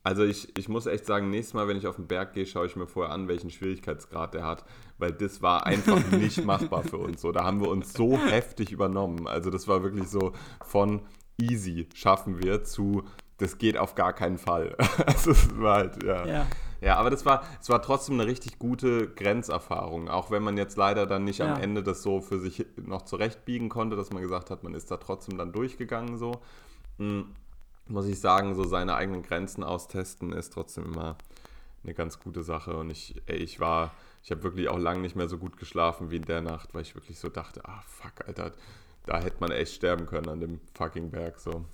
Also ich, ich muss echt sagen, nächstes Mal, wenn ich auf den Berg gehe, schaue ich mir vorher an, welchen Schwierigkeitsgrad der hat, weil das war einfach nicht machbar für uns. So, da haben wir uns so heftig übernommen. Also das war wirklich so von easy schaffen wir zu das geht auf gar keinen Fall. also es war halt, ja. Ja. Ja, aber das war, es war trotzdem eine richtig gute Grenzerfahrung. Auch wenn man jetzt leider dann nicht Ja. am Ende das so für sich noch zurechtbiegen konnte, dass man gesagt hat, man ist da trotzdem dann durchgegangen so. Hm, muss ich sagen, so seine eigenen Grenzen austesten ist trotzdem immer eine ganz gute Sache. Und ich, ey, ich war, ich habe wirklich auch lange nicht mehr so gut geschlafen wie in der Nacht, weil ich wirklich so dachte, ah fuck, Alter, da hätte man echt sterben können an dem fucking Berg so.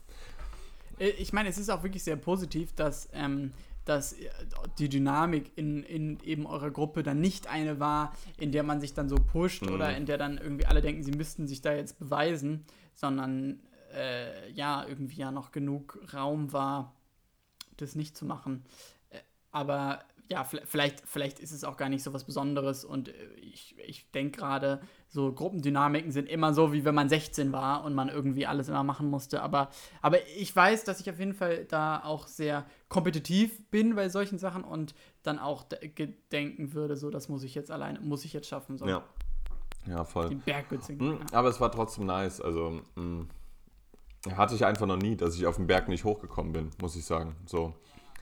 Äh, Ich meine, es ist auch wirklich sehr positiv, dass, ähm, dass äh, die Dynamik in, in eben eurer Gruppe dann nicht eine war, in der man sich dann so pusht Mhm. oder in der dann irgendwie alle denken, sie müssten sich da jetzt beweisen, sondern äh, ja, irgendwie ja noch genug Raum war, das nicht zu machen. Äh, Aber ja, vi- vielleicht, vielleicht ist es auch gar nicht so was Besonderes und äh, ich, ich denke gerade, so Gruppendynamiken sind immer so, wie wenn man 16 war und man irgendwie alles immer machen musste. Aber, aber ich weiß, dass ich auf jeden Fall da auch sehr kompetitiv bin bei solchen Sachen und dann auch de- gedenken würde, so, das muss ich jetzt alleine, muss ich jetzt schaffen. So. Ja. Ja, voll. Die Berggütze. Hm, Aber es war trotzdem nice. Also hm, hatte ich einfach noch nie, dass ich auf den Berg nicht hochgekommen bin, muss ich sagen. So.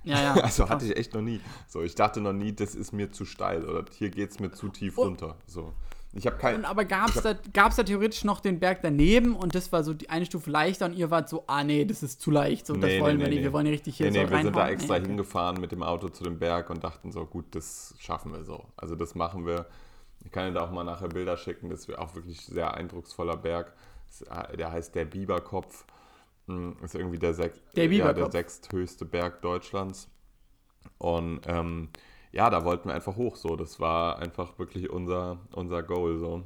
Ja, ja. Also hatte ich echt noch nie. So, ich dachte noch nie, das ist mir zu steil oder hier geht es mir zu tief runter. So. Ich habe kein. Und aber gab es da, gab's da theoretisch noch den Berg daneben und das war so die eine Stufe leichter und ihr wart so, ah nee, das ist zu leicht, so, das Nee, wollen nee, wir nee, nicht, wir nee. wollen hier richtig hier Nee, nee, so wir sind da extra Nee, okay. hingefahren mit dem Auto zu dem Berg und dachten so, gut, das schaffen wir so. Also das machen wir. Ich kann dir da auch mal nachher Bilder schicken, das wäre auch wirklich sehr eindrucksvoller Berg. Äh, Der heißt der Biberkopf. Hm, Ist irgendwie der, sech Der ja, der sechsthöchste Berg Deutschlands. Und ähm, ja, da wollten wir einfach hoch so. Das war einfach wirklich unser, unser Goal so.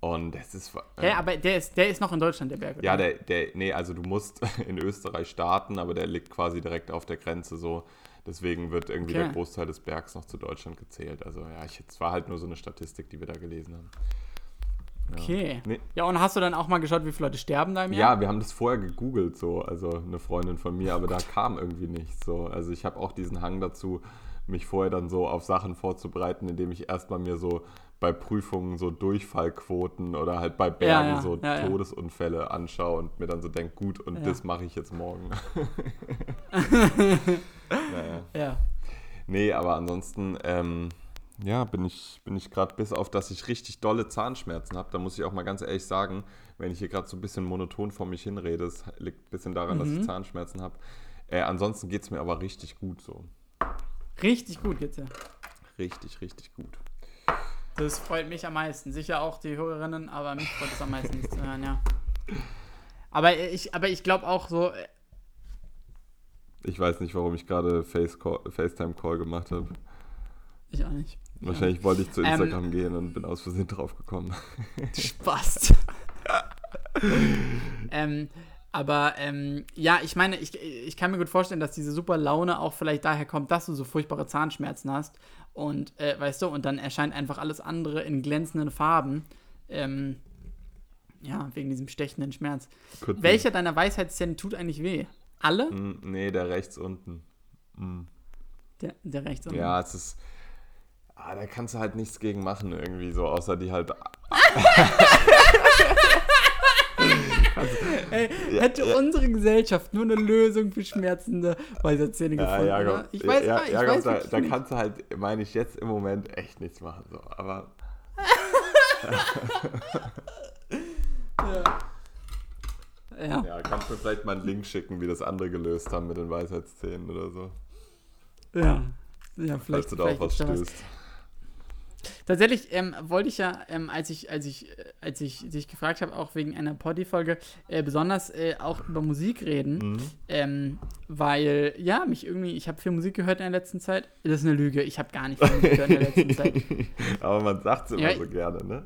Und das ist. Hä, aber der ist, der ist noch in Deutschland, der Berg. oder? Ja, der, der, nee, also du musst in Österreich starten, aber der liegt quasi direkt auf der Grenze so. Deswegen wird irgendwie Okay. der Großteil des Bergs noch zu Deutschland gezählt. Also ja, ich, es war halt nur so eine Statistik, die wir da gelesen haben. Okay. Nee. Ja, und hast du dann auch mal geschaut, wie viele Leute sterben da im Ja, Jahr? wir haben das vorher gegoogelt, so, also eine Freundin von mir, aber da kam irgendwie nichts. So. Also ich habe auch diesen Hang dazu, mich vorher dann so auf Sachen vorzubereiten, indem ich erstmal mir so bei Prüfungen so Durchfallquoten oder halt bei Bergen ja, so ja, ja. Todesunfälle anschaue und mir dann so denke, gut, und Ja. das mache ich jetzt morgen. naja. Ja. Nee, aber ansonsten, ähm, ja, bin ich, bin ich gerade bis auf, dass ich richtig dolle Zahnschmerzen habe. Da muss ich auch mal ganz ehrlich sagen, wenn ich hier gerade so ein bisschen monoton vor mich hinrede, es liegt ein bisschen daran, dass ich Zahnschmerzen habe. Äh, ansonsten geht es mir aber richtig gut so. Richtig gut jetzt ja. Richtig, richtig gut. Das freut mich am meisten. Sicher auch die Hörerinnen, aber mich freut es am meisten das zu hören, ja. Aber ich, aber ich glaube auch so, äh, Ich weiß nicht, warum ich gerade Face FaceTime-Call gemacht habe. ich auch nicht. Wahrscheinlich wollte ich zu Ähm, Instagram gehen und bin aus Versehen drauf gekommen. Spaß. ähm, aber ähm, ja, ich meine, ich, ich kann mir gut vorstellen, dass diese super Laune auch vielleicht daher kommt, dass du so furchtbare Zahnschmerzen hast. Und äh, weißt du, und dann erscheint einfach alles andere in glänzenden Farben. Ähm, ja, wegen diesem stechenden Schmerz. Könnte- Welcher deiner Weisheitszähne tut eigentlich weh? Alle? Hm, Nee, der rechts unten. Der, der rechts unten. Ja, es ist. Ah, da kannst du halt nichts gegen machen, irgendwie so, außer die halt. Ey, hätte unsere Gesellschaft nur eine Lösung für schmerzende Weisheitszähne Ja, gefunden. ja, oder? komm. Ich weiß, ja, gar- ich ja, komm, weiß da, da kannst du halt, meine ich jetzt im Moment echt nichts machen. So. Aber ja. ja, kannst du mir vielleicht mal einen Link schicken, wie das andere gelöst haben mit den Weisheitszähnen oder so. Ja, ja Falls vielleicht, du da vielleicht da was. stößt. Tatsächlich ähm, wollte ich ja, ähm, als ich, als ich, äh, als ich dich gefragt habe, auch wegen einer Poddy-Folge, äh, besonders äh, auch über Musik reden, Mhm. ähm, weil ja mich irgendwie, ich habe viel Musik gehört in der letzten Zeit. Das ist eine Lüge. Ich habe gar nicht viel Musik gehört in der letzten Zeit. Aber man sagt es immer Ja, so gerne, ne?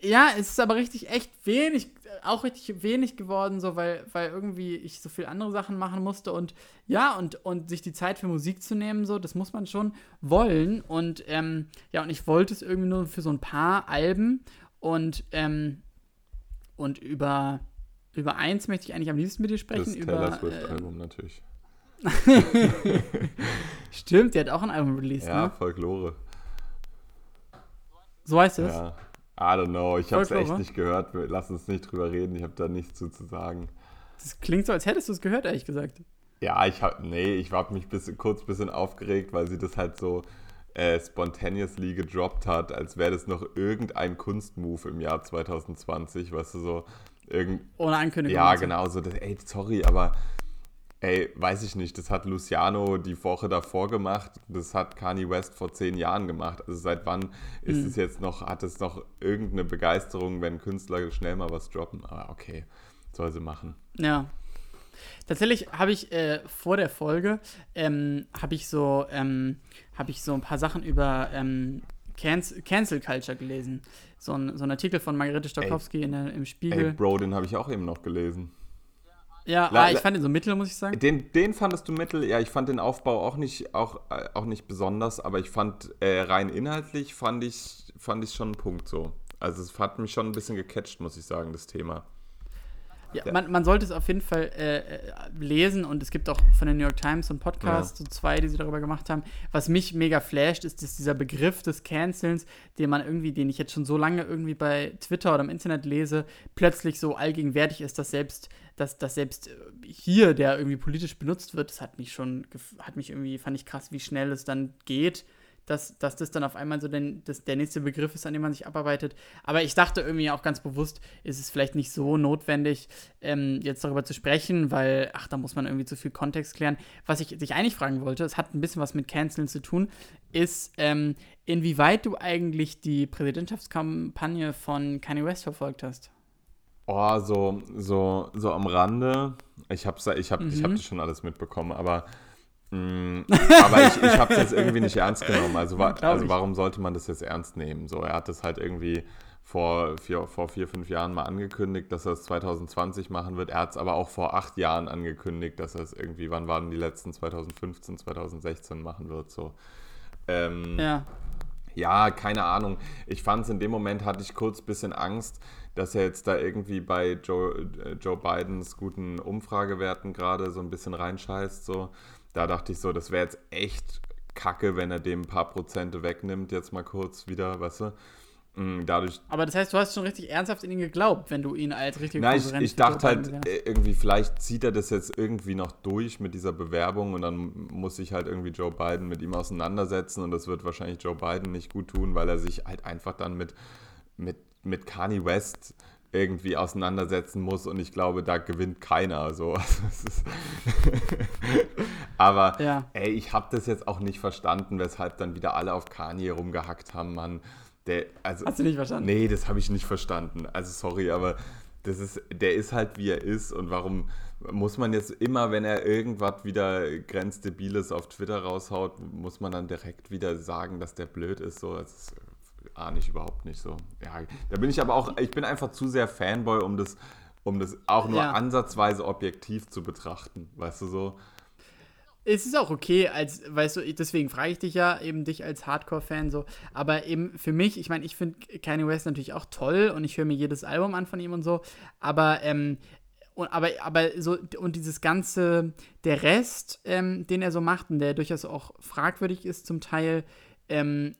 Ja, es ist aber richtig echt wenig, auch richtig wenig geworden, so weil, weil irgendwie ich so viel andere Sachen machen musste und ja, und, und sich die Zeit für Musik zu nehmen, so, das muss man schon wollen. Und ähm, ja, und ich wollte es irgendwie nur für so ein paar Alben und, ähm, und über, über eins möchte ich eigentlich am liebsten mit dir Das sprechen. Taylor über, Swift äh, Album natürlich. Stimmt, die hat auch ein Album released, Ja, ne? Folklore. So heißt es. Ja. I don't know, ich habe es echt nicht gehört. Lass uns nicht drüber reden, ich habe da nichts zu, zu sagen. Das klingt so, als hättest du es gehört, ehrlich gesagt. Ja, ich habe, nee, ich habe mich bisschen, kurz ein bisschen aufgeregt, weil sie das halt so äh, spontaneously gedroppt hat, als wäre das noch irgendein Kunstmove im Jahr 2020, weißt du, so irgend, Ohne Ankündigung. ja, genau, so, das, ey, sorry, aber ey, weiß ich nicht, das hat Luciano die Woche davor gemacht, das hat Kanye West vor zehn Jahren gemacht, also seit wann ist Mhm. es jetzt noch, hat es noch irgendeine Begeisterung, wenn Künstler schnell mal was droppen, aber okay, soll sie machen. Ja. Tatsächlich habe ich äh, vor der Folge ähm, habe ich so ähm, habe ich so ein paar Sachen über ähm, Cancel, Cancel Culture gelesen. So ein, so ein Artikel von Margarete Stokowski in der, im Ey, Spiegel. Bro, den habe ich auch eben noch gelesen. Ja, La- ah, ich fand den so mittel, muss ich sagen. Den, den fandest du mittel? Ja, ich fand den Aufbau auch nicht, auch, äh, auch nicht besonders, aber ich fand äh, rein inhaltlich fand ich, fand ich schon einen Punkt so. Also es hat mich schon ein bisschen gecatcht, muss ich sagen, das Thema. Ja, man, man sollte es auf jeden Fall äh, äh, lesen und es gibt auch von der New York Times so einen Podcast, so zwei, die sie darüber gemacht haben. Was mich mega flasht, ist, dass dieser Begriff des Cancelns, den man irgendwie, den ich jetzt schon so lange irgendwie bei Twitter oder im Internet lese, plötzlich so allgegenwärtig ist, dass selbst, dass, dass selbst äh, hier, der irgendwie politisch benutzt wird, das hat mich schon, hat mich irgendwie, fand ich krass, wie schnell es dann geht. Dass, dass das dann auf einmal so den, das, der nächste Begriff ist, an dem man sich abarbeitet. Aber ich dachte irgendwie auch ganz bewusst, ist es vielleicht nicht so notwendig, ähm, jetzt darüber zu sprechen, weil, ach, da muss man irgendwie zu viel Kontext klären. Was ich dich eigentlich fragen wollte, es hat ein bisschen was mit Canceln zu tun, ist, ähm, inwieweit du eigentlich die Präsidentschaftskampagne von Kanye West verfolgt hast. Oh, so, so, so am Rande. Ich habe ich hab, ich hab Mhm. das schon alles mitbekommen, aber, mh, aber ich, ich habe es jetzt irgendwie nicht ernst genommen. Also, wa also warum sollte man das jetzt ernst nehmen? So, er hat das halt irgendwie vor vier, vor vier, fünf Jahren mal angekündigt, dass er es 2020 machen wird. Er hat es aber auch vor acht Jahren angekündigt, dass er es irgendwie, wann waren die letzten, 2015, 2016 machen wird. So. Ähm, Ja. ja, keine Ahnung. Ich fand es in dem Moment, hatte ich kurz ein bisschen Angst, dass er jetzt da irgendwie bei Joe, äh, Joe Bidens guten Umfragewerten gerade so ein bisschen reinscheißt. So. Da dachte ich so, das wäre jetzt echt kacke, wenn er dem ein paar Prozente wegnimmt, jetzt mal kurz wieder, weißt du. Mm, Dadurch, Aber das heißt, du hast schon richtig ernsthaft in ihn geglaubt, wenn du ihn als richtige Nein, ich, ich dachte halt äh, irgendwie, vielleicht zieht er das jetzt irgendwie noch durch mit dieser Bewerbung und dann muss sich halt irgendwie Joe Biden mit ihm auseinandersetzen und das wird wahrscheinlich Joe Biden nicht gut tun, weil er sich halt einfach dann mit, mit, mit Kanye West irgendwie auseinandersetzen muss und ich glaube, da gewinnt keiner. So. Also Aber Ja. ey, ich habe das jetzt auch nicht verstanden, weshalb dann wieder alle auf Kanye rumgehackt haben, Mann. Der, also, Hast du nicht verstanden? Nee, das habe ich nicht verstanden. Also sorry, aber das ist, der ist halt wie er ist und warum muss man jetzt immer, wenn er irgendwas wieder grenzdebiles auf Twitter raushaut, muss man dann direkt wieder sagen, dass der blöd ist? So, das ist, ahne ich überhaupt nicht so. Ja, da bin ich aber auch, ich bin einfach zu sehr Fanboy, um das, um das auch nur Ja. ansatzweise objektiv zu betrachten. Weißt du so? Es ist auch okay, als, weißt du, deswegen frage ich dich ja, eben dich als Hardcore-Fan so. Aber eben für mich, ich meine, ich finde Kanye West natürlich auch toll und ich höre mir jedes Album an von ihm und so. Aber, ähm, und, aber, aber so, und dieses ganze, der Rest, ähm, den er so macht und der durchaus auch fragwürdig ist zum Teil, ähm,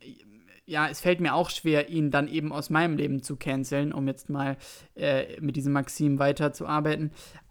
ja, es fällt mir auch schwer, ihn dann eben aus meinem Leben zu canceln, um jetzt mal äh, mit diesem Maxim weiterzuarbeiten.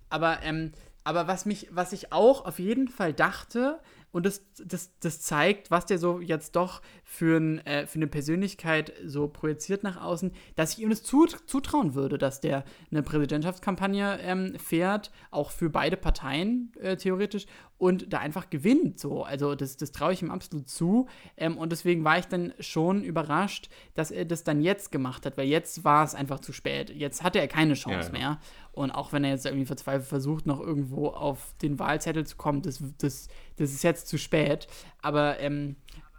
Aber, ähm, aber was mich, was ich auch auf jeden Fall dachte, und das, das, das zeigt, was der so jetzt doch für, ein, äh, für eine Persönlichkeit so projiziert nach außen, dass ich ihm das zut zutrauen würde, dass der eine Präsidentschaftskampagne ähm, fährt, auch für beide Parteien äh, theoretisch, und da einfach gewinnt. So. Also das, das traue ich ihm absolut zu. Ähm, und deswegen war ich dann schon überrascht, dass er das dann jetzt gemacht hat, weil jetzt war es einfach zu spät. Jetzt hatte er keine Chance Ja, ja. mehr. Und auch wenn er jetzt irgendwie verzweifelt versucht, noch irgendwo auf den Wahlzettel zu kommen, das, das, das ist jetzt zu spät. Aber, ähm,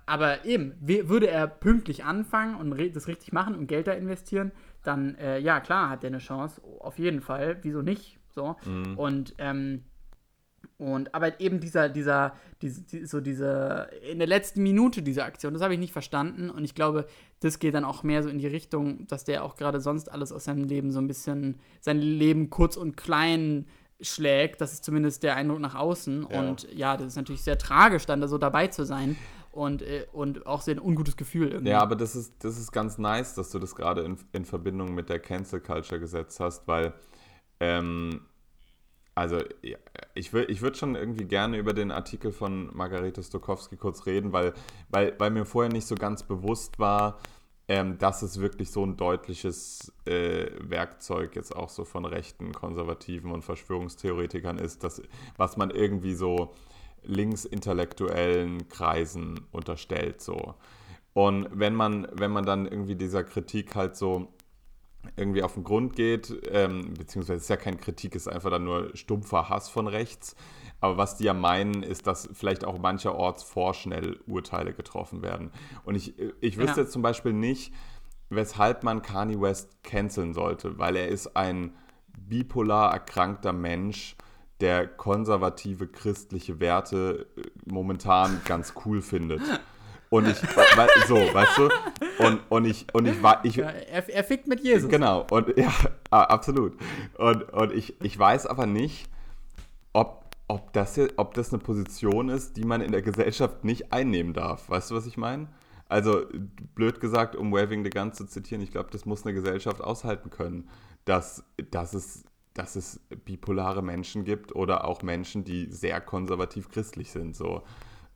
aber eben, würde er pünktlich anfangen und das richtig machen und Geld da investieren, dann, äh, ja, klar, hat er eine Chance. Auf jeden Fall. Wieso nicht? So. Und, ähm, und aber eben dieser, dieser, diese, die, so diese, in der letzten Minute dieser Aktion, das habe ich nicht verstanden. Und ich glaube, das geht dann auch mehr so in die Richtung, dass der auch gerade sonst alles aus seinem Leben so ein bisschen, sein Leben kurz und klein schlägt. Das ist zumindest der Eindruck nach außen. Ja. Und ja, das ist natürlich sehr tragisch, dann da so dabei zu sein. Und, äh, und auch sehr ein ungutes Gefühl irgendwie. Ja, aber das ist, das ist ganz nice, dass du das gerade in, in Verbindung mit der Cancel Culture gesetzt hast, weil, ähm, also ich, ich würde schon irgendwie gerne über den Artikel von Margarete Stokowski kurz reden, weil, weil, weil mir vorher nicht so ganz bewusst war, ähm, dass es wirklich so ein deutliches äh, Werkzeug jetzt auch so von rechten, konservativen und Verschwörungstheoretikern ist, dass, was man irgendwie so linksintellektuellen Kreisen unterstellt so. Und wenn man, wenn man dann irgendwie dieser Kritik halt so irgendwie auf den Grund geht, ähm, beziehungsweise es ist ja keine Kritik, es ist einfach dann nur stumpfer Hass von rechts. Aber was die ja meinen, ist, dass vielleicht auch mancherorts vorschnell Urteile getroffen werden. Und ich, ich wüsste Ja. jetzt zum Beispiel nicht, weshalb man Kanye West canceln sollte, weil er ist ein bipolar erkrankter Mensch, der konservative christliche Werte äh, momentan ganz cool findet. Und ich, so, weißt du? Und, und ich, und ich war, ich, Ja, er, er fickt mit Jesus. Genau, und ja, absolut. Und, und ich, ich weiß aber nicht, ob, ob, das hier, ob das eine Position ist, die man in der Gesellschaft nicht einnehmen darf. Weißt du, was ich meine? Also, blöd gesagt, um Waving the Gun zu zitieren, ich glaube, das muss eine Gesellschaft aushalten können, dass, dass, es, dass es bipolare Menschen gibt oder auch Menschen, die sehr konservativ christlich sind. So.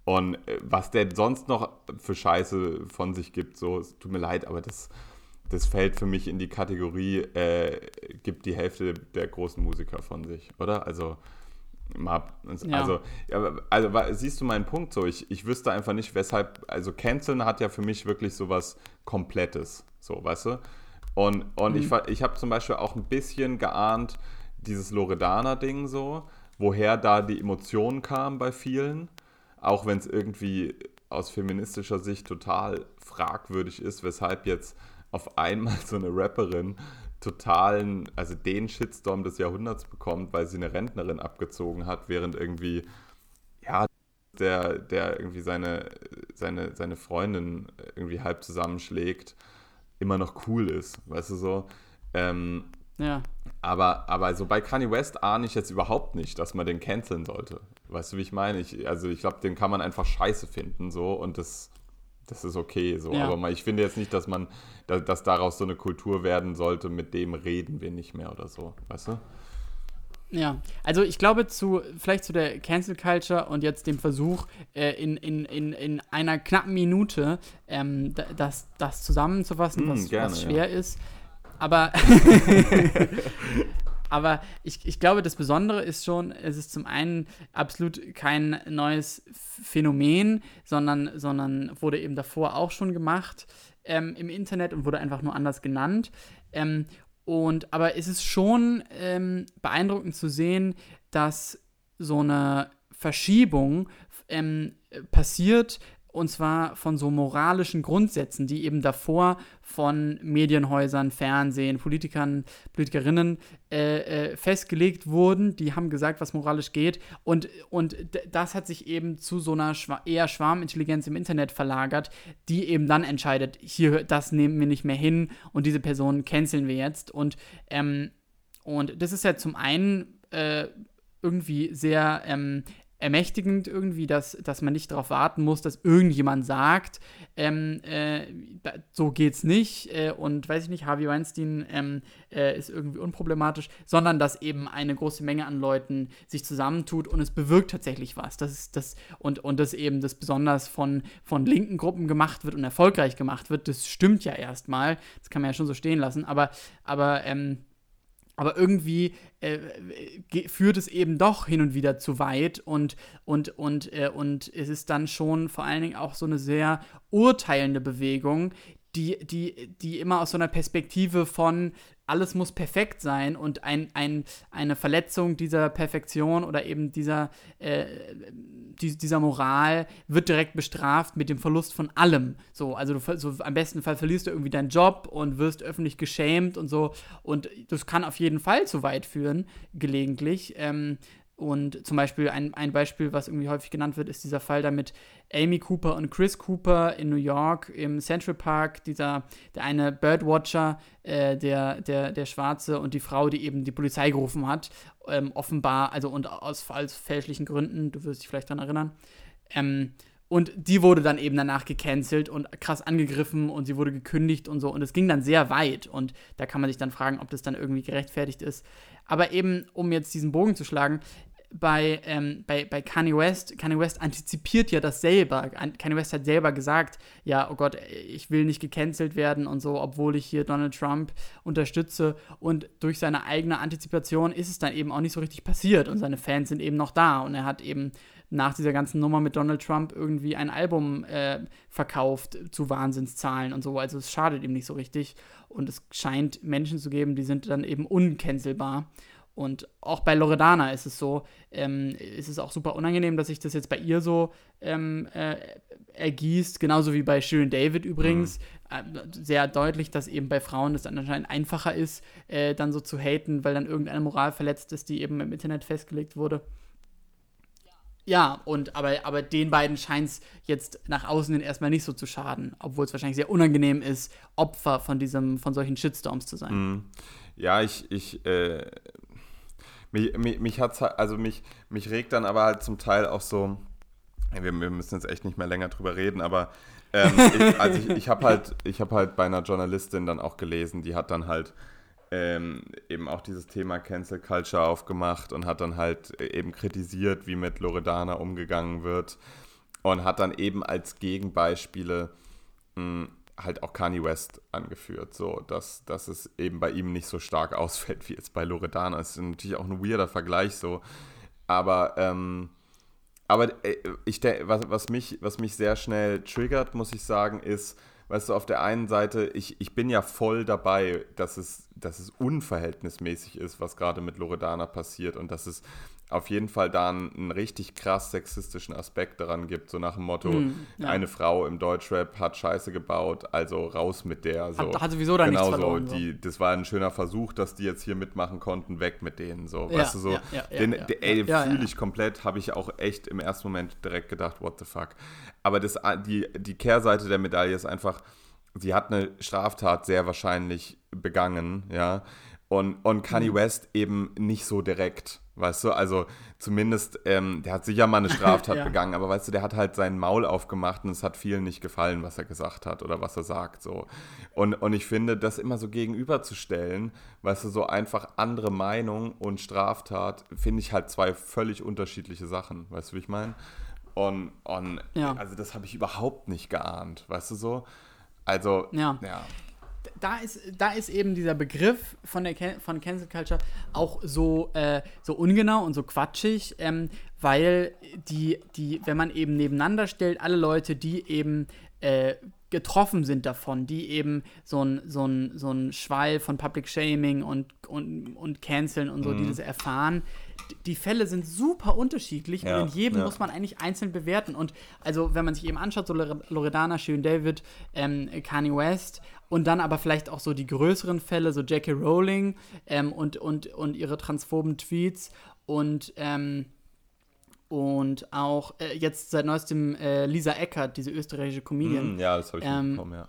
Und äh, was der sonst noch für Scheiße von sich gibt, so, es tut mir leid, aber das, das fällt für mich in die Kategorie, äh, gibt die Hälfte der großen Musiker von sich, oder? Also, mal, also, ja, also wa- siehst du meinen Punkt so? Ich, ich wüsste einfach nicht, weshalb, also Canceln hat ja für mich wirklich sowas Komplettes, so, weißt du? Und, und ich, ver- ich habe zum Beispiel auch ein bisschen geahnt, dieses Loredana-Ding so, woher da die Emotionen kamen bei vielen, auch wenn es irgendwie aus feministischer Sicht total fragwürdig ist, weshalb jetzt auf einmal so eine Rapperin totalen, also den Shitstorm des Jahrhunderts bekommt, weil sie eine Rentnerin abgezogen hat, während irgendwie, ja, der, der irgendwie seine, seine, seine Freundin irgendwie halb zusammenschlägt, immer noch cool ist, weißt du so. Ähm, Ja. Aber, aber so bei Kanye West ahne ich jetzt überhaupt nicht, dass man den canceln sollte. Weißt du, wie ich meine? Ich, also ich glaube, den kann man einfach scheiße finden so und das, das ist okay so. Ja. Aber ich finde jetzt nicht, dass man, da- dass daraus so eine Kultur werden sollte, mit dem reden wir nicht mehr oder so. Weißt du? Ja, also ich glaube zu, vielleicht zu der Cancel Culture und jetzt dem Versuch, äh, in, in, in, in einer knappen Minute ähm, da- das, das zusammenzufassen, Hm, was, gerne, was schwer ja. ist. Aber, aber ich, ich glaube, das Besondere ist schon, es ist zum einen absolut kein neues Phänomen, sondern, sondern wurde eben davor auch schon gemacht ähm, im Internet und wurde einfach nur anders genannt. Ähm, und aber es ist schon ähm, beeindruckend zu sehen, dass so eine Verschiebung ähm, passiert und zwar von so moralischen Grundsätzen, die eben davor von Medienhäusern, Fernsehen, Politikern, Politikerinnen äh, äh, festgelegt wurden. Die haben gesagt, was moralisch geht. Und, und das hat sich eben zu so einer Schwa eher Schwarmintelligenz im Internet verlagert, die eben dann entscheidet, hier, das nehmen wir nicht mehr hin und diese Person canceln wir jetzt. Und, ähm, und das ist ja zum einen äh, irgendwie sehr ähm, ermächtigend irgendwie, dass, dass man nicht darauf warten muss, dass irgendjemand sagt, ähm, äh, da, so geht's nicht äh, und weiß ich nicht, Harvey Weinstein ähm, äh, ist irgendwie unproblematisch, sondern dass eben eine große Menge an Leuten sich zusammentut und es bewirkt tatsächlich was. Das ist das und, und das eben das besonders von, von linken Gruppen gemacht wird und erfolgreich gemacht wird, das stimmt ja erstmal. Das kann man ja schon so stehen lassen, aber, aber ähm, aber irgendwie äh, ge- führt es eben doch hin und wieder zu weit und, und, und, äh, und es ist dann schon vor allen Dingen auch so eine sehr urteilende Bewegung, die, die, die immer aus so einer Perspektive von alles muss perfekt sein und ein, ein, eine Verletzung dieser Perfektion oder eben dieser, äh, die, dieser Moral wird direkt bestraft mit dem Verlust von allem. So, also du, so, am besten Fall verlierst du irgendwie deinen Job und wirst öffentlich geschämt und so. Und das kann auf jeden Fall zu weit führen, gelegentlich. Ähm, und zum Beispiel ein, ein Beispiel, was irgendwie häufig genannt wird, ist dieser Fall da mit Amy Cooper und Chris Cooper in New York im Central Park, dieser, der eine Birdwatcher, äh, der, der, der Schwarze und die Frau, die eben die Polizei gerufen hat, ähm, offenbar, also und aus, aus fälschlichen Gründen, du wirst dich vielleicht daran erinnern. Ähm, und die wurde dann eben danach gecancelt und krass angegriffen und sie wurde gekündigt und so. Und es ging dann sehr weit. Und da kann man sich dann fragen, ob das dann irgendwie gerechtfertigt ist. Aber eben, um jetzt diesen Bogen zu schlagen, bei, ähm, bei, bei Kanye West, Kanye West antizipiert ja das selber. Kanye West hat selber gesagt, ja, oh Gott, ich will nicht gecancelt werden und so, obwohl ich hier Donald Trump unterstütze. Und durch seine eigene Antizipation ist es dann eben auch nicht so richtig passiert und seine Fans sind eben noch da. Und er hat eben nach dieser ganzen Nummer mit Donald Trump irgendwie ein Album äh, verkauft zu Wahnsinnszahlen und so. Also es schadet ihm nicht so richtig. Und es scheint Menschen zu geben, die sind dann eben uncancelbar. Und auch bei Loredana ist es so, ähm, ist es auch super unangenehm, dass sich das jetzt bei ihr so ähm, äh, ergießt, genauso wie bei Shirin David übrigens. Mhm. Äh, sehr deutlich, dass eben bei Frauen es dann anscheinend einfacher ist, äh, dann so zu haten, weil dann irgendeine Moral verletzt ist, die eben im Internet festgelegt wurde. Ja, und aber, aber den beiden scheint es jetzt nach außen hin erstmal nicht so zu schaden, obwohl es wahrscheinlich sehr unangenehm ist, Opfer von diesem, von solchen Shitstorms zu sein. Mhm. Ja, ich, ich, äh, mich, mich, mich hat's also mich, mich regt dann aber halt zum Teil auch so, wir, wir müssen jetzt echt nicht mehr länger drüber reden, aber ähm, ich, also ich, ich habe halt, ich habe halt bei einer Journalistin dann auch gelesen, die hat dann halt ähm, eben auch dieses Thema Cancel Culture aufgemacht und hat dann halt eben kritisiert, wie mit Loredana umgegangen wird und hat dann eben als Gegenbeispiele mh, hm, halt auch Kanye West angeführt, so dass, dass es eben bei ihm nicht so stark ausfällt wie jetzt bei Loredana. Das ist natürlich auch ein weirder Vergleich so, aber ähm, aber äh, ich was, was mich was mich sehr schnell triggert, muss ich sagen, ist weißt du, auf der einen Seite, ich, ich bin ja voll dabei, dass es, dass es unverhältnismäßig ist, was gerade mit Loredana passiert und dass es auf jeden Fall da einen, einen, richtig krass sexistischen Aspekt daran gibt, so nach dem Motto, mm, ja. eine Frau im Deutschrap hat Scheiße gebaut, also raus mit der. So. Hat, hat sowieso da genau nichts verloren. So, die, das war ein schöner Versuch, dass die jetzt hier mitmachen konnten, weg mit denen. So, ja, weißt du, so, ja, den, den, ey, fühle ich komplett, habe ich auch echt im ersten Moment direkt gedacht, what the fuck. Aber das, die, die Kehrseite der Medaille ist einfach, sie hat eine Straftat sehr wahrscheinlich begangen, ja, und, und Kanye mhm. West eben nicht so direkt. Weißt du, also zumindest, ähm, der hat sicher mal eine Straftat ja. begangen, aber weißt du, der hat halt sein Maul aufgemacht und es hat vielen nicht gefallen, was er gesagt hat oder was er sagt. So. Und, und ich finde, das immer so gegenüberzustellen, weißt du, so einfach andere Meinung und Straftat, finde ich halt zwei völlig unterschiedliche Sachen. Weißt du, wie ich meine? Und, und ja. also das habe ich überhaupt nicht geahnt, weißt du so? Also, ja. ja da ist, da ist eben dieser Begriff von, der von Cancel Culture auch so, äh, so ungenau und so quatschig, ähm, weil die, die, wenn man eben nebeneinander stellt, alle Leute, die eben äh, getroffen sind davon, die eben so ein, so ein, so ein Schwall von Public Shaming und, und, und Canceln und so, mhm. die das erfahren, die Fälle sind super unterschiedlich ja, und in jedem ja. muss man eigentlich einzeln bewerten. Und also, wenn man sich eben anschaut, so Loredana, Shirin David, ähm, Kanye West und dann aber vielleicht auch so die größeren Fälle, so Jackie Rowling ähm, und, und, und ihre transphoben Tweets und ähm, und auch äh, jetzt seit neuestem äh, Lisa Eckert, diese österreichische Comedian. Mm, ja, das habe ich ähm, mitbekommen, ja.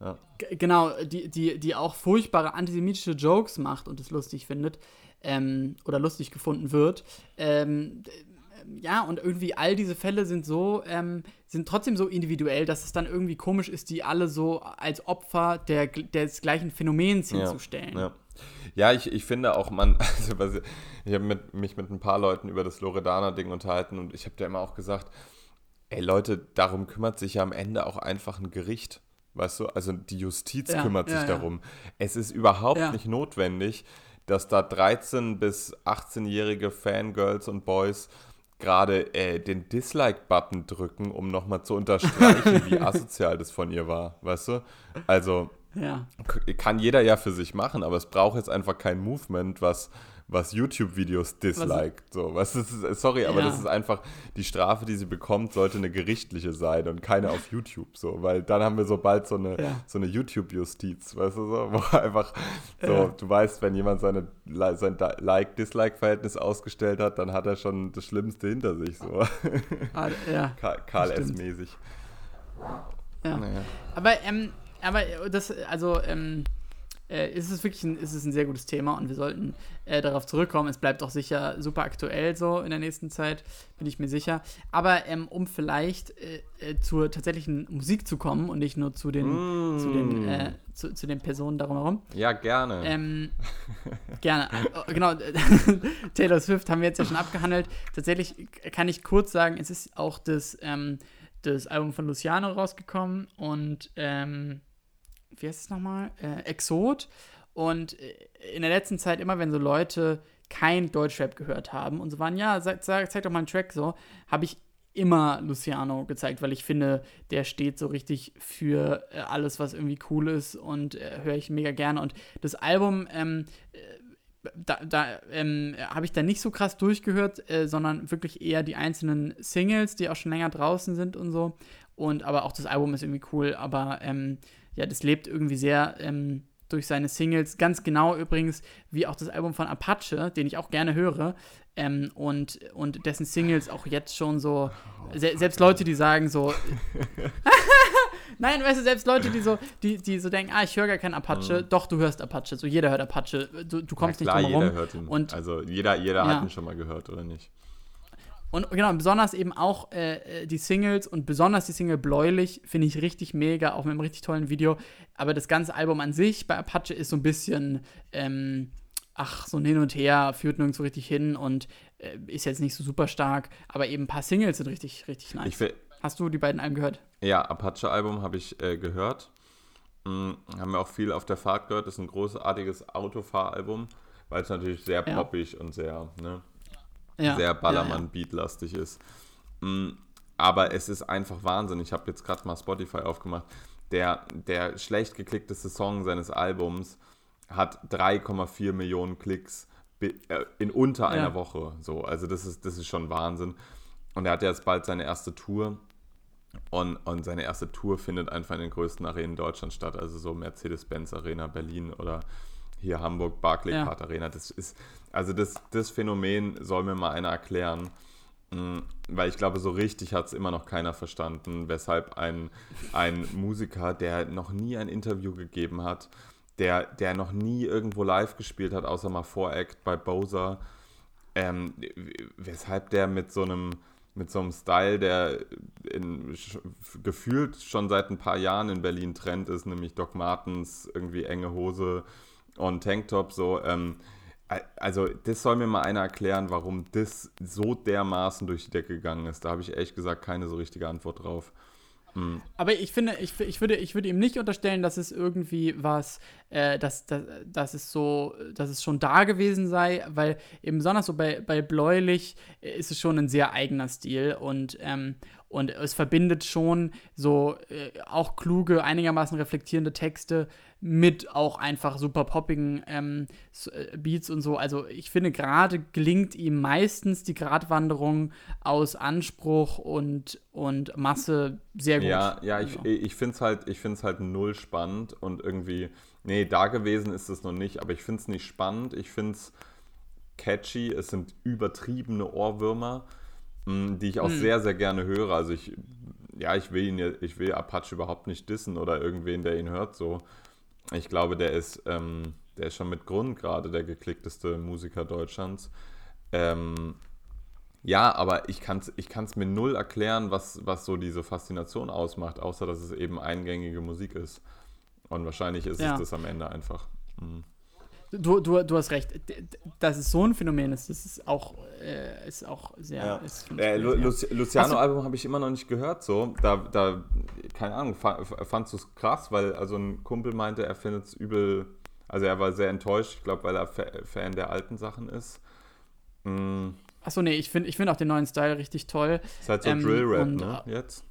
ja. Genau, die, die, die auch furchtbare antisemitische Jokes macht und es lustig findet ähm, oder lustig gefunden wird. Ähm, ja, und irgendwie all diese Fälle sind so, ähm, sind trotzdem so individuell, dass es dann irgendwie komisch ist, die alle so als Opfer der, des gleichen Phänomens hinzustellen. Ja, ja. ja ich, ich finde auch, man, also, ich habe mit, mich mit ein paar Leuten über das Loredana-Ding unterhalten und ich habe da immer auch gesagt, ey Leute, darum kümmert sich ja am Ende auch einfach ein Gericht. Weißt du, also die Justiz ja, kümmert sich darum. Es ist überhaupt nicht notwendig, dass da 13- bis 18-jährige Fangirls und Boys gerade äh, den Dislike-Button drücken, um nochmal zu unterstreichen, wie asozial das von ihr war, weißt du? Also, ja. kann jeder ja für sich machen, aber es braucht jetzt einfach kein Movement, was, was YouTube-Videos disliked. So, was ist, sorry, aber Ja. das ist einfach, die Strafe, die sie bekommt, sollte eine gerichtliche sein und keine auf YouTube. So, weil dann haben wir so bald so eine, Ja. so eine YouTube-Justiz, weißt du so, wo einfach so, Ja. du weißt, wenn jemand seine, sein Like-Dislike-Verhältnis ausgestellt hat, dann hat er schon das Schlimmste hinter sich. So. Ah, ja. Ka- Karl Stimmt. S-mäßig. Ja. Naja. Aber, ähm, aber das, also, ähm, äh, ist es wirklich ein, ist es ein sehr gutes Thema und wir sollten äh, darauf zurückkommen. Es bleibt auch sicher super aktuell so in der nächsten Zeit, bin ich mir sicher. Aber ähm, um vielleicht äh, äh, zur tatsächlichen Musik zu kommen und nicht nur zu den, zu den, äh, zu, zu den Personen darum herum, Ja, gerne. ähm, gerne. Äh, Genau, Taylor Swift haben wir jetzt ja schon abgehandelt. Tatsächlich kann ich kurz sagen, es ist auch das, ähm, das Album von Luciano rausgekommen und ähm, wie heißt es nochmal? Äh, Exot. Und äh, in der letzten Zeit, immer wenn so Leute kein Deutschrap gehört haben und so waren, ja, sag, zeig doch mal einen Track so, habe ich immer Luciano gezeigt, weil ich finde, der steht so richtig für äh, alles, was irgendwie cool ist und äh, höre ich mega gerne. Und das Album, ähm, äh, da, da ähm, habe ich da nicht so krass durchgehört, äh, sondern wirklich eher die einzelnen Singles, die auch schon länger draußen sind und so. Und aber auch das Album ist irgendwie cool, aber ähm, ja, das lebt irgendwie sehr ähm, durch seine Singles. Ganz genau übrigens wie auch das Album von Apache, den ich auch gerne höre. Ähm, und, und dessen Singles auch jetzt schon so, se selbst Leute, die sagen so, Nein, weißt du, selbst Leute, die so, die, die so denken, ah, ich höre gar keinen Apache, doch, du hörst Apache, so jeder hört Apache, du, du kommst ja, klar, nicht drum jeder herum. hört ihn. Und, also jeder, jeder Ja. hat ihn schon mal gehört, oder nicht? Und genau, besonders eben auch äh, die Singles und besonders die Single Bläulich finde ich richtig mega, auch mit einem richtig tollen Video. Aber das ganze Album an sich bei Apache ist so ein bisschen, ähm, ach, so ein Hin und Her, führt nirgendwo richtig hin und äh, ist jetzt nicht so super stark, aber eben ein paar Singles sind richtig, richtig nice. Hast du die beiden Alben gehört? Ja, Apache-Album habe ich äh, gehört. Hm, haben wir auch viel auf der Fahrt gehört. Das ist ein großartiges Autofahralbum, weil es natürlich sehr Ja. poppig und sehr, ne, Ja. sehr Ballermann-Beatlastig ist. Hm, aber es ist einfach Wahnsinn. Ich habe jetzt gerade mal Spotify aufgemacht. Der, der schlecht geklickteste Song seines Albums hat 3,4 Millionen Klicks äh, in unter einer Ja. Woche. So, also das ist, das ist schon Wahnsinn. Und er hat jetzt bald seine erste Tour. Und, und seine erste Tour findet einfach in den größten Arenen Deutschlands statt, also so Mercedes-Benz Arena Berlin oder hier Hamburg Barclaycard Arena. Das ist, also das, das Phänomen soll mir mal einer erklären, Mm, weil ich glaube, so richtig hat es immer noch keiner verstanden, weshalb ein, ein Musiker, der noch nie ein Interview gegeben hat, der, der noch nie irgendwo live gespielt hat, außer mal Voract bei Bowser, ähm, weshalb der mit so einem mit so einem Style, der in, gefühlt schon seit ein paar Jahren in Berlin Trend ist, nämlich Doc Martens, irgendwie enge Hose und Tanktop, so. Ähm, also, das soll mir mal einer erklären, warum das so dermaßen durch die Decke gegangen ist. Da habe ich ehrlich gesagt keine so richtige Antwort drauf. Aber ich finde, ich, ich, würde, ich würde ihm nicht unterstellen, dass es irgendwie was, äh, dass, dass, dass es so, dass es schon da gewesen sei, weil eben besonders so bei, bei Bläulich äh, ist es schon ein sehr eigener Stil und, ähm, und es verbindet schon so äh, auch kluge, einigermaßen reflektierende Texte mit auch einfach super poppigen ähm, äh, Beats und so. Also ich finde, gerade gelingt ihm meistens die Gratwanderung aus Anspruch und, und Masse sehr gut. Ja, ja, ich, Also. ich finde es halt, ich find's halt null spannend und irgendwie, nee, da gewesen ist es noch nicht, aber ich finde es nicht spannend. Ich finde es catchy. Es sind übertriebene Ohrwürmer, die ich auch sehr, sehr gerne höre. Also ich, ja, ich will ihn, ich will Apache überhaupt nicht dissen oder irgendwen, der ihn hört, so. Ich glaube, der ist, ähm, der ist schon mit Grund gerade der geklickteste Musiker Deutschlands. Ähm, ja, aber ich kann es ich kann's mir null erklären, was, was so diese Faszination ausmacht, außer dass es eben eingängige Musik ist. Und wahrscheinlich ist Ja. es das am Ende einfach. Mhm. Du, du, du hast recht. Dass es so ein Phänomen ist, das ist auch, äh, ist auch sehr. Ja. Ist, Äh, Lu du- Luciano-Album habe ich immer noch nicht gehört, so. Da, da keine Ahnung, fa fandst du es krass, weil also ein Kumpel meinte, er findet es übel, also er war sehr enttäuscht, ich glaube, weil er Fa Fan der alten Sachen ist. Mm, Achso, nee, ich finde ich find auch den neuen Style richtig toll. ist halt so Ähm, Drill-Rap, ne, jetzt.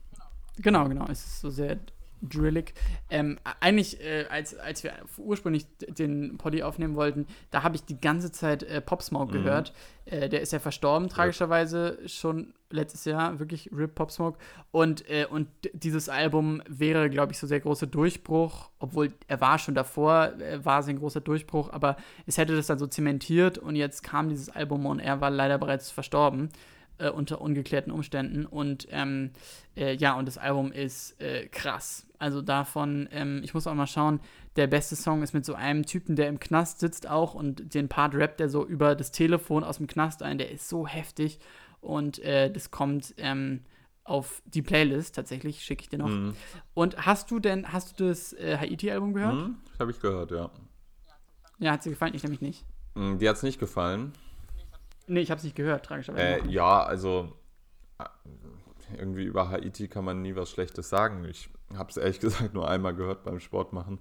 Genau, genau. Es ist so sehr Drillig. Ähm, eigentlich, äh, als, als wir ursprünglich den Poddy aufnehmen wollten, da habe ich die ganze Zeit äh, Pop Smoke Mhm. gehört. Äh, der ist ja verstorben, tragischerweise schon letztes Jahr, wirklich Rip Pop Smoke. Und, äh, und dieses Album wäre, glaube ich, so der große Durchbruch, obwohl er war schon davor, äh, war sein großer Durchbruch, aber es hätte das dann so zementiert und jetzt kam dieses Album und er war leider bereits verstorben äh, unter ungeklärten Umständen. Und ähm, äh, ja, und das Album ist äh, krass. Also davon, ähm, ich muss auch mal schauen, der beste Song ist mit so einem Typen, der im Knast sitzt auch und den Part rappt der so über das Telefon aus dem Knast ein. Der ist so heftig. Und äh, das kommt ähm, auf die Playlist tatsächlich, schicke ich dir noch. Mhm. Und hast du denn, hast du das äh, Haiti-Album gehört? Hm? Das habe ich gehört, ja. Ja, hat sie gefallen? Ich nämlich nicht. Hm, Dir hat es nicht gefallen? Nee, ich habe es nicht gehört, tragischerweise. Äh, ja, also äh, irgendwie über Haiti kann man nie was Schlechtes sagen. Ich habe es ehrlich gesagt nur einmal gehört beim Sport machen.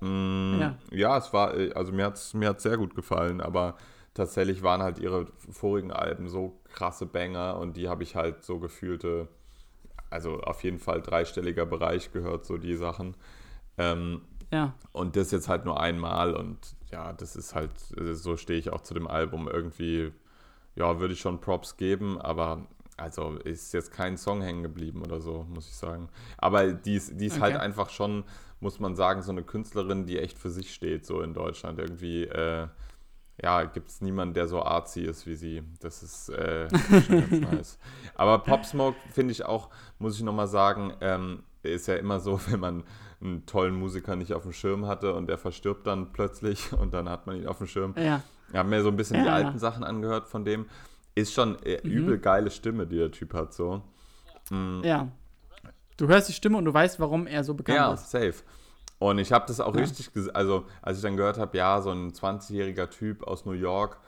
Mm, Ja. ja. es war, äh, also mir hat es mir hat's sehr gut gefallen, aber tatsächlich waren halt ihre vorigen Alben so krasse Banger und die habe ich halt so gefühlte, also auf jeden Fall dreistelliger Bereich gehört, so die Sachen. Ähm, Ja, und das jetzt halt nur einmal und ja, das ist halt, so stehe ich auch zu dem Album irgendwie, ja, würde ich schon Props geben, aber also ist jetzt kein Song hängen geblieben oder so, muss ich sagen. Aber die ist, die ist halt Okay. einfach schon, muss man sagen, so eine Künstlerin, die echt für sich steht, so in Deutschland. Irgendwie, äh, ja, gibt es niemanden, der so artsy ist wie sie. Das ist äh, schon ganz nice. Aber Pop Smoke finde ich auch, muss ich nochmal sagen, ähm, ist ja immer so, wenn man einen tollen Musiker nicht auf dem Schirm hatte und der verstirbt dann plötzlich und dann hat man ihn auf dem Schirm. ja. Ich habe mir so ein bisschen die Ja. alten Sachen angehört von dem. Ist schon äh, Mhm. übel geile Stimme, die der Typ hat, so. Ja. Du hörst die Stimme und du weißt, warum er so bekannt Ja, ist. safe. Und ich habe das auch Ja. richtig, also als ich dann gehört habe, ja, so ein 20-jähriger Typ aus New York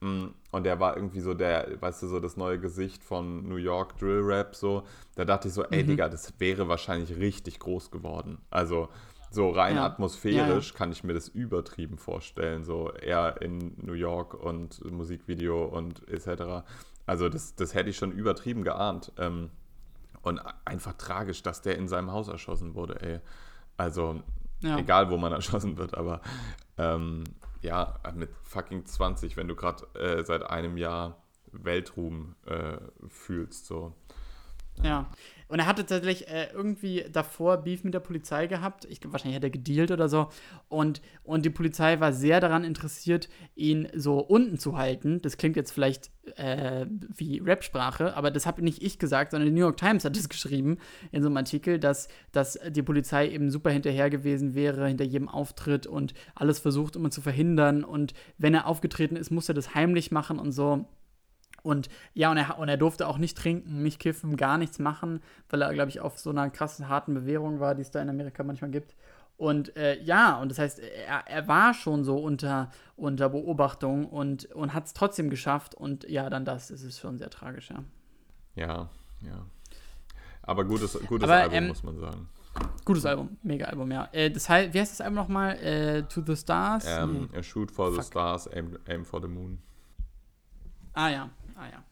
mh, und der war irgendwie so der, weißt du, so das neue Gesicht von New York Drill Rap, so, da dachte ich so, Mhm. ey Digga, das wäre wahrscheinlich richtig groß geworden. Also so rein Ja. atmosphärisch kann ich mir das übertrieben vorstellen, so er in New York und Musikvideo und etc. Also das, das hätte ich schon übertrieben geahnt. Ähm, und einfach tragisch, dass der in seinem Haus erschossen wurde, ey. Also, Ja. egal wo man erschossen wird, aber ähm, ja, mit fucking 20, wenn du gerade äh, seit einem Jahr Weltruhm äh, fühlst, so. Ja. Und er hatte tatsächlich äh, irgendwie davor Beef mit der Polizei gehabt. Ich, wahrscheinlich hat er gedealt oder so. Und, und die Polizei war sehr daran interessiert, ihn so unten zu halten. Das klingt jetzt vielleicht äh, wie Rap-Sprache, aber das habe nicht ich gesagt, sondern die New York Times hat es geschrieben in so einem Artikel, dass, dass die Polizei eben super hinterher gewesen wäre, hinter jedem Auftritt und alles versucht, um ihn zu verhindern. Und wenn er aufgetreten ist, muss er das heimlich machen und so. Und ja, und er, und er durfte auch nicht trinken, nicht kiffen, gar nichts machen, weil er, glaube ich, auf so einer krassen, harten Bewährung war, die es da in Amerika manchmal gibt. Und äh, ja, und das heißt, er, er war schon so unter, unter Beobachtung und, und hat es trotzdem geschafft. Und ja, dann das, es ist schon sehr tragisch, ja. Ja, ja. Aber gutes, gutes Aber, Album, ähm, muss man sagen. Gutes Album, mega Album, ja. Äh, das heißt, wie heißt das Album nochmal? Äh, to the Stars? Ähm, Nee. A Shoot for the Fuck. Stars, aim, aim for the Moon. Ah ja, ah ja.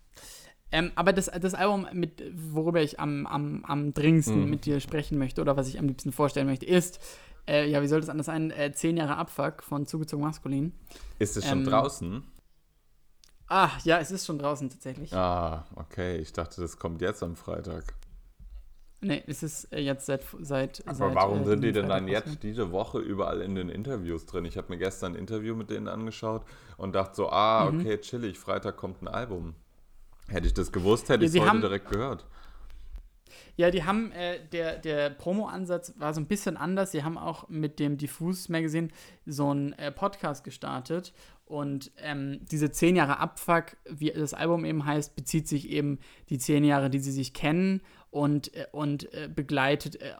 Ähm, aber das, das Album, mit, worüber ich am, am, am dringendsten Mhm. mit dir sprechen möchte oder was ich am liebsten vorstellen möchte, ist, äh, ja, wie soll das anders sein? Äh, Zehn Jahre Abfuck von Zugezogen Maskulin. Ist es schon Ähm, draußen? Ah, ja, es ist schon draußen tatsächlich. Ah, okay. Ich dachte, das kommt jetzt am Freitag. Nee, es ist äh, jetzt seit. seit Aber seit, warum äh, sind die denn dann jetzt diese Woche überall in den Interviews drin? Ich habe mir gestern ein Interview mit denen angeschaut und dachte so, ah, Mhm. okay, chillig, Freitag kommt ein Album. Hätte ich das gewusst, hätte Ja, ich es heute haben- direkt gehört. Ja, die haben, äh, der, der Promo-Ansatz war so ein bisschen anders. Sie haben auch mit dem Diffus Magazine so einen äh, Podcast gestartet. Und ähm, diese zehn Jahre Abfuck, wie das Album eben heißt, bezieht sich eben die zehn Jahre, die sie sich kennen und, äh, und äh, begleitet äh,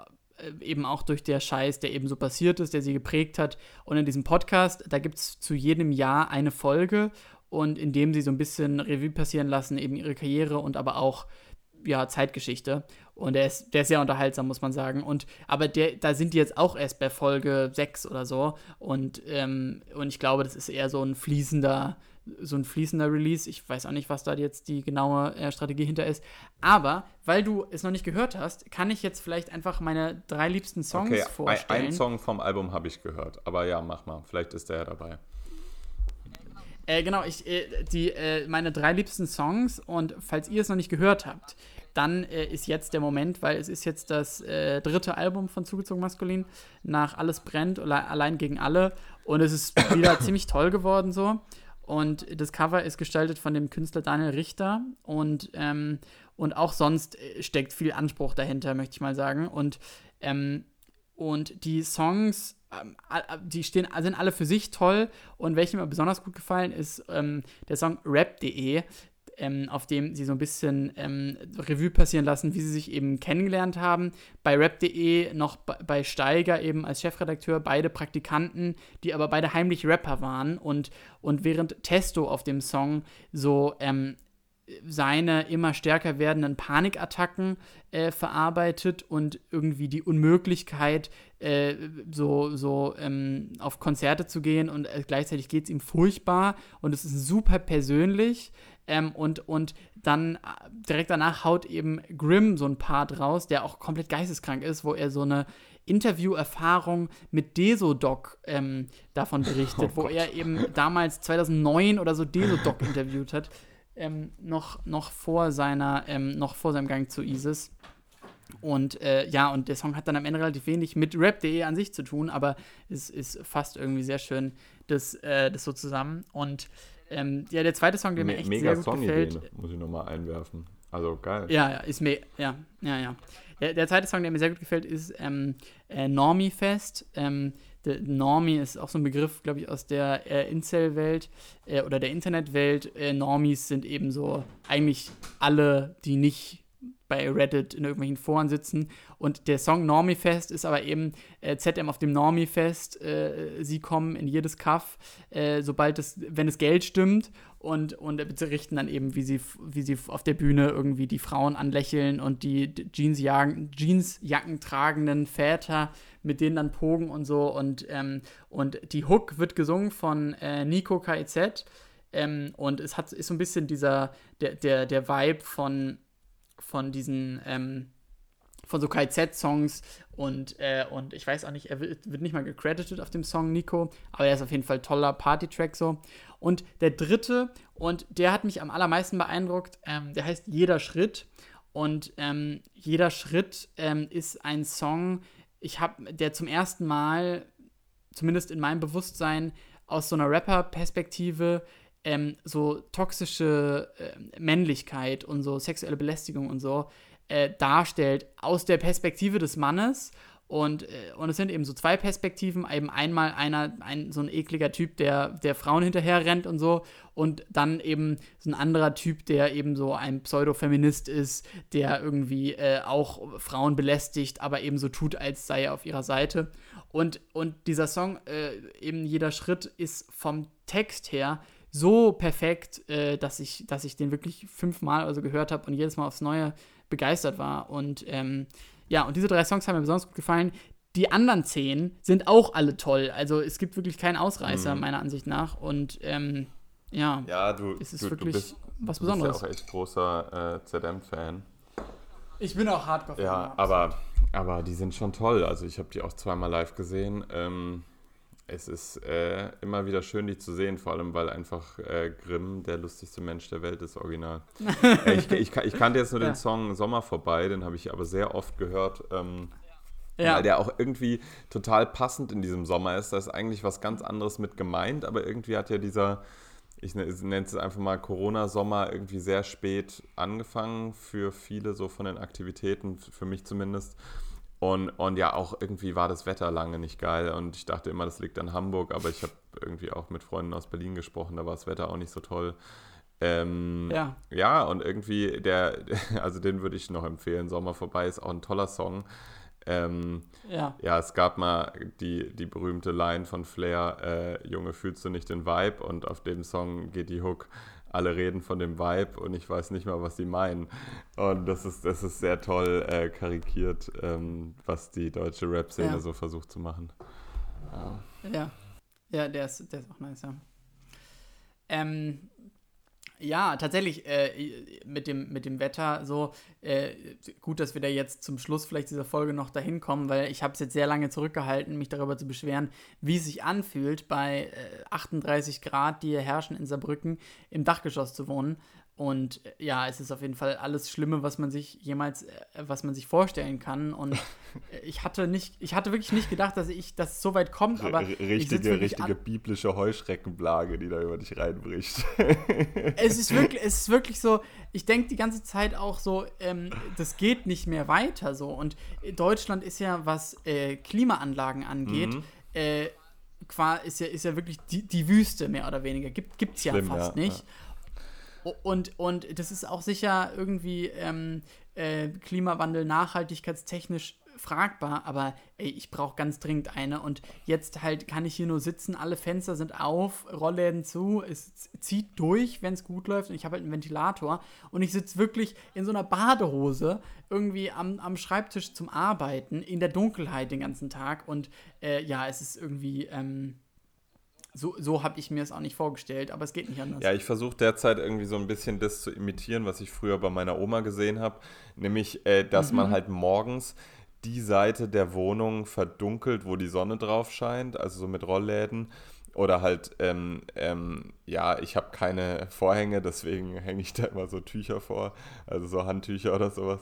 eben auch durch der Scheiß, der eben so passiert ist, der sie geprägt hat. Und in diesem Podcast, da gibt es zu jedem Jahr eine Folge und in dem sie so ein bisschen Revue passieren lassen, eben ihre Karriere und aber auch ja, Zeitgeschichte. Und der ist, der ist sehr unterhaltsam, muss man sagen. Und, aber der, da sind die jetzt auch erst bei Folge 6 oder so. Und, ähm, und ich glaube, das ist eher so ein fließender, so ein fließender Release. Ich weiß auch nicht, was da jetzt die genaue äh, Strategie hinter ist. Aber weil du es noch nicht gehört hast, kann ich jetzt vielleicht einfach meine drei liebsten Songs Okay, vorstellen. ein Song vom Album habe ich gehört. Aber ja, mach mal. Vielleicht ist der ja dabei. Äh, genau, ich, äh, die, äh, meine drei liebsten Songs und falls ihr es noch nicht gehört habt, dann äh, ist jetzt der Moment, weil es ist jetzt das äh, dritte Album von Zugezogen Maskulin nach Alles brennt oder Allein gegen alle und es ist wieder ziemlich toll geworden so und das Cover ist gestaltet von dem Künstler Daniel Richter und, ähm, und auch sonst äh, steckt viel Anspruch dahinter, möchte ich mal sagen und ähm, und die Songs, ähm, a- die stehen, sind alle für sich toll. Und welche mir besonders gut gefallen ist ähm, der Song Rap.de, ähm, auf dem sie so ein bisschen ähm, Revue passieren lassen, wie sie sich eben kennengelernt haben. Bei Rap.de noch bei- Steiger eben als Chefredakteur, beide Praktikanten, die aber beide heimlich Rapper waren. Und, und während Testo auf dem Song so ähm, seine immer stärker werdenden Panikattacken äh, verarbeitet und irgendwie die Unmöglichkeit, äh, so, so ähm, auf Konzerte zu gehen und äh, gleichzeitig geht es ihm furchtbar und es ist super persönlich. Ähm, und, und dann äh, direkt danach haut eben Grimm so ein Part raus, der auch komplett geisteskrank ist, wo er so eine Interviewerfahrung mit Desodoc ähm, davon berichtet, wo er eben damals 2009 oder so Desodoc interviewt hat ähm, noch, noch vor seiner, ähm, noch vor seinem Gang zu ISIS. Und äh, ja, und der Song hat dann am Ende relativ wenig mit Rap.de an sich zu tun, aber es ist fast irgendwie sehr schön, das, äh, das so zusammen. Und ähm, ja, der zweite Song, der mir Me echt mega sehr gut Songidee, gefällt, muss ich nochmal einwerfen. Also geil. ja, ja, ist mir, ja, ja, ja. Der, der zweite Song, der mir sehr gut gefällt, ist ähm, äh, Normie Fest. Ähm, der Normie ist auch so ein Begriff, glaube ich, aus der äh, Incel-Welt äh, oder der Internetwelt. Äh, Normies sind eben so eigentlich alle, die nicht bei Reddit in irgendwelchen Foren sitzen. Und der Song Normie Fest ist aber eben äh, ZM auf dem Normie Fest. Äh, sie kommen in jedes Kaff, äh, sobald es, wenn es Geld stimmt. Und, und berichten dann eben, wie sie, wie sie auf der Bühne irgendwie die Frauen anlächeln und die Jeansjacken, Jeansjacken tragenden Väter, mit denen dann pogen und so. Und, ähm, und die Hook wird gesungen von äh, Nico KIZ. Ähm, und es hat, ist so ein bisschen dieser, der, der, der Vibe von, von diesen, ähm, von so KZ-Songs und, äh, und ich weiß auch nicht, er wird, wird nicht mal gecredited auf dem Song Nico, aber er ist auf jeden Fall toller Party-Track so. Und der dritte, und der hat mich am allermeisten beeindruckt, ähm, der heißt Jeder Schritt. Und ähm, Jeder Schritt ähm, ist ein Song, ich habe, der zum ersten Mal, zumindest in meinem Bewusstsein, aus so einer Rapper-Perspektive ähm, so toxische äh, Männlichkeit und so sexuelle Belästigung und so äh, darstellt aus der Perspektive des Mannes. Und, äh, und es sind eben so zwei Perspektiven, eben einmal einer, ein, so ein ekliger Typ, der, der Frauen hinterher rennt und so, und dann eben so ein anderer Typ, der eben so ein Pseudo-Feminist ist, der irgendwie äh, auch Frauen belästigt, aber eben so tut, als sei er auf ihrer Seite. Und, und dieser Song, äh, eben jeder Schritt, ist vom Text her so perfekt, äh, dass, ich, dass ich den wirklich fünfmal oder so gehört habe und jedes Mal aufs Neue begeistert war. Und ähm, ja, und diese drei Songs haben mir besonders gut gefallen. Die anderen zehn sind auch alle toll. Also es gibt wirklich keinen Ausreißer, Mhm. meiner Ansicht nach. Und ähm, ja, Ja, du, es ist du, wirklich du bist, was du bist ja Besonderes. auch echt großer äh, ZM-Fan. Ich bin auch hardcore Ja, aber, aber die sind schon toll. Also ich habe die auch zweimal live gesehen. Ähm, es ist äh, immer wieder schön, die zu sehen, vor allem weil einfach äh, Grimm der lustigste Mensch der Welt ist, original. äh, ich, ich, ich kannte jetzt nur Ja. den Song Sommer vorbei, den habe ich aber sehr oft gehört. Ähm, Ja. Weil der auch irgendwie total passend in diesem Sommer ist. Da ist eigentlich was ganz anderes mit gemeint, aber irgendwie hat ja dieser, ich ne- nenne es einfach mal Corona-Sommer, irgendwie sehr spät angefangen für viele, so von den Aktivitäten, für mich zumindest. Und, und ja, auch irgendwie war das Wetter lange nicht geil und ich dachte immer, das liegt an Hamburg, aber ich habe irgendwie auch mit Freunden aus Berlin gesprochen, da war das Wetter auch nicht so toll. Ähm, Ja. ja, und irgendwie der, also den würde ich noch empfehlen, Sommer vorbei ist auch ein toller Song. Ähm, Ja. ja, es gab mal die, die berühmte Line von Flair, äh, Junge, fühlst du nicht den Vibe? Und auf dem Song geht die Hook, alle reden von dem Vibe und ich weiß nicht mal, was sie meinen. Und das ist, das ist sehr toll äh, karikiert, ähm, was die deutsche Rap-Szene Ja. so versucht zu machen. Ja. Ja, der ist, der ist auch nice, ja. Ähm, ja, tatsächlich äh, mit, dem, mit dem Wetter so äh, gut, dass wir da jetzt zum Schluss vielleicht dieser Folge noch dahin kommen, weil ich habe es jetzt sehr lange zurückgehalten, mich darüber zu beschweren, wie es sich anfühlt, bei äh, 38 Grad, die hier herrschen in Saarbrücken, im Dachgeschoss zu wohnen. Und äh, ja, es ist auf jeden Fall alles Schlimme, was man sich jemals, äh, was man sich vorstellen kann. Und äh, ich hatte nicht, ich hatte wirklich nicht gedacht, dass ich, dass es so weit kommt, aber richtige, richtige biblische Heuschreckenplage, die da über dich reinbricht. es ist wirklich, es ist wirklich so, ich denke die ganze Zeit auch so, ähm, das geht nicht mehr weiter so. Und Deutschland ist ja, was äh, Klimaanlagen angeht, Mhm. äh, ist ja, ist ja wirklich die, die Wüste mehr oder weniger. Gibt es ja fast ja, nicht. O- Und, und das ist auch sicher irgendwie ähm, äh, Klimawandel nachhaltigkeitstechnisch fragbar, aber ey, ich brauche ganz dringend eine. Und jetzt halt kann ich hier nur sitzen, alle Fenster sind auf, Rollläden zu, es zieht durch, wenn es gut läuft. Und ich habe halt einen Ventilator und ich sitze wirklich in so einer Badehose irgendwie am, am Schreibtisch zum Arbeiten in der Dunkelheit den ganzen Tag. Und äh, ja, es ist irgendwie ähm, so, so habe ich mir es auch nicht vorgestellt, aber es geht nicht anders. Ja, ich versuche derzeit irgendwie so ein bisschen das zu imitieren, was ich früher bei meiner Oma gesehen habe. Nämlich, äh, dass Mhm. man halt morgens die Seite der Wohnung verdunkelt, wo die Sonne drauf scheint, also so mit Rollläden. Oder halt, ähm, ähm, ja, ich habe keine Vorhänge, deswegen hänge ich da immer so Tücher vor, also so Handtücher oder sowas.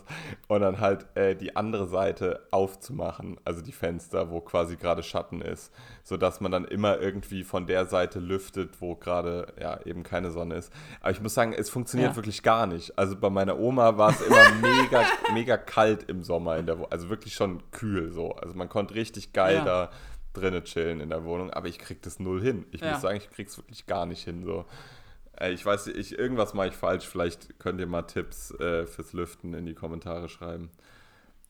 Und dann halt äh, die andere Seite aufzumachen, also die Fenster, wo quasi gerade Schatten ist, sodass man dann immer irgendwie von der Seite lüftet, wo gerade ja eben keine Sonne ist. Aber ich muss sagen, es funktioniert Ja. wirklich gar nicht. Also bei meiner Oma war es immer mega, mega kalt im Sommer in der also wirklich schon kühl so. Also man konnte richtig geil Ja. da drinnen chillen in der Wohnung, aber ich krieg das null hin. Ich Ja. muss sagen, ich krieg's wirklich gar nicht hin. So. Äh, Ich weiß, ich, irgendwas mache ich falsch. Vielleicht könnt ihr mal Tipps äh, fürs Lüften in die Kommentare schreiben.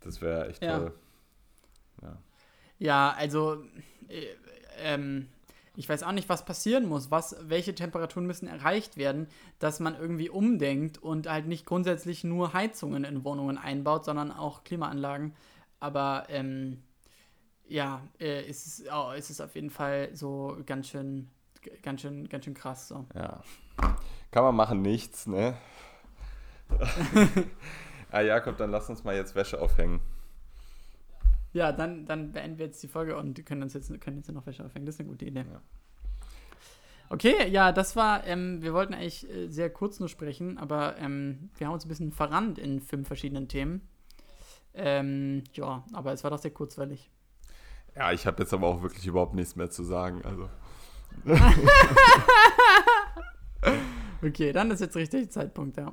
Das wäre echt Ja. toll. Ja, also äh, ähm, ich weiß auch nicht, was passieren muss, was, welche Temperaturen müssen erreicht werden, dass man irgendwie umdenkt und halt nicht grundsätzlich nur Heizungen in Wohnungen einbaut, sondern auch Klimaanlagen. Aber ähm, ja, äh, ist es, oh, ist es auf jeden Fall so ganz schön, ganz schön, ganz schön krass so. Ja. Kann man machen, nichts, ne? ah, Jakob, dann lass uns mal jetzt Wäsche aufhängen. Ja, dann, dann beenden wir jetzt die Folge und können uns jetzt, können jetzt noch Wäsche aufhängen. Das ist eine gute Idee. Ja. Okay, ja, das war, ähm, wir wollten eigentlich äh, sehr kurz nur sprechen, aber ähm, wir haben uns ein bisschen verrannt in fünf verschiedenen Themen. Ähm, ja, aber es war doch sehr kurzweilig. Ja, ich habe jetzt aber auch wirklich überhaupt nichts mehr zu sagen. Also, Okay, dann ist jetzt richtig Zeitpunkt, ja.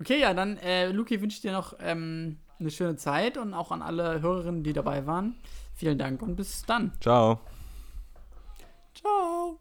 Okay, ja, dann, äh, Luki, wünsche ich dir noch ähm, eine schöne Zeit und auch an alle Hörerinnen, die dabei waren. Vielen Dank und bis dann. ciao. Ciao.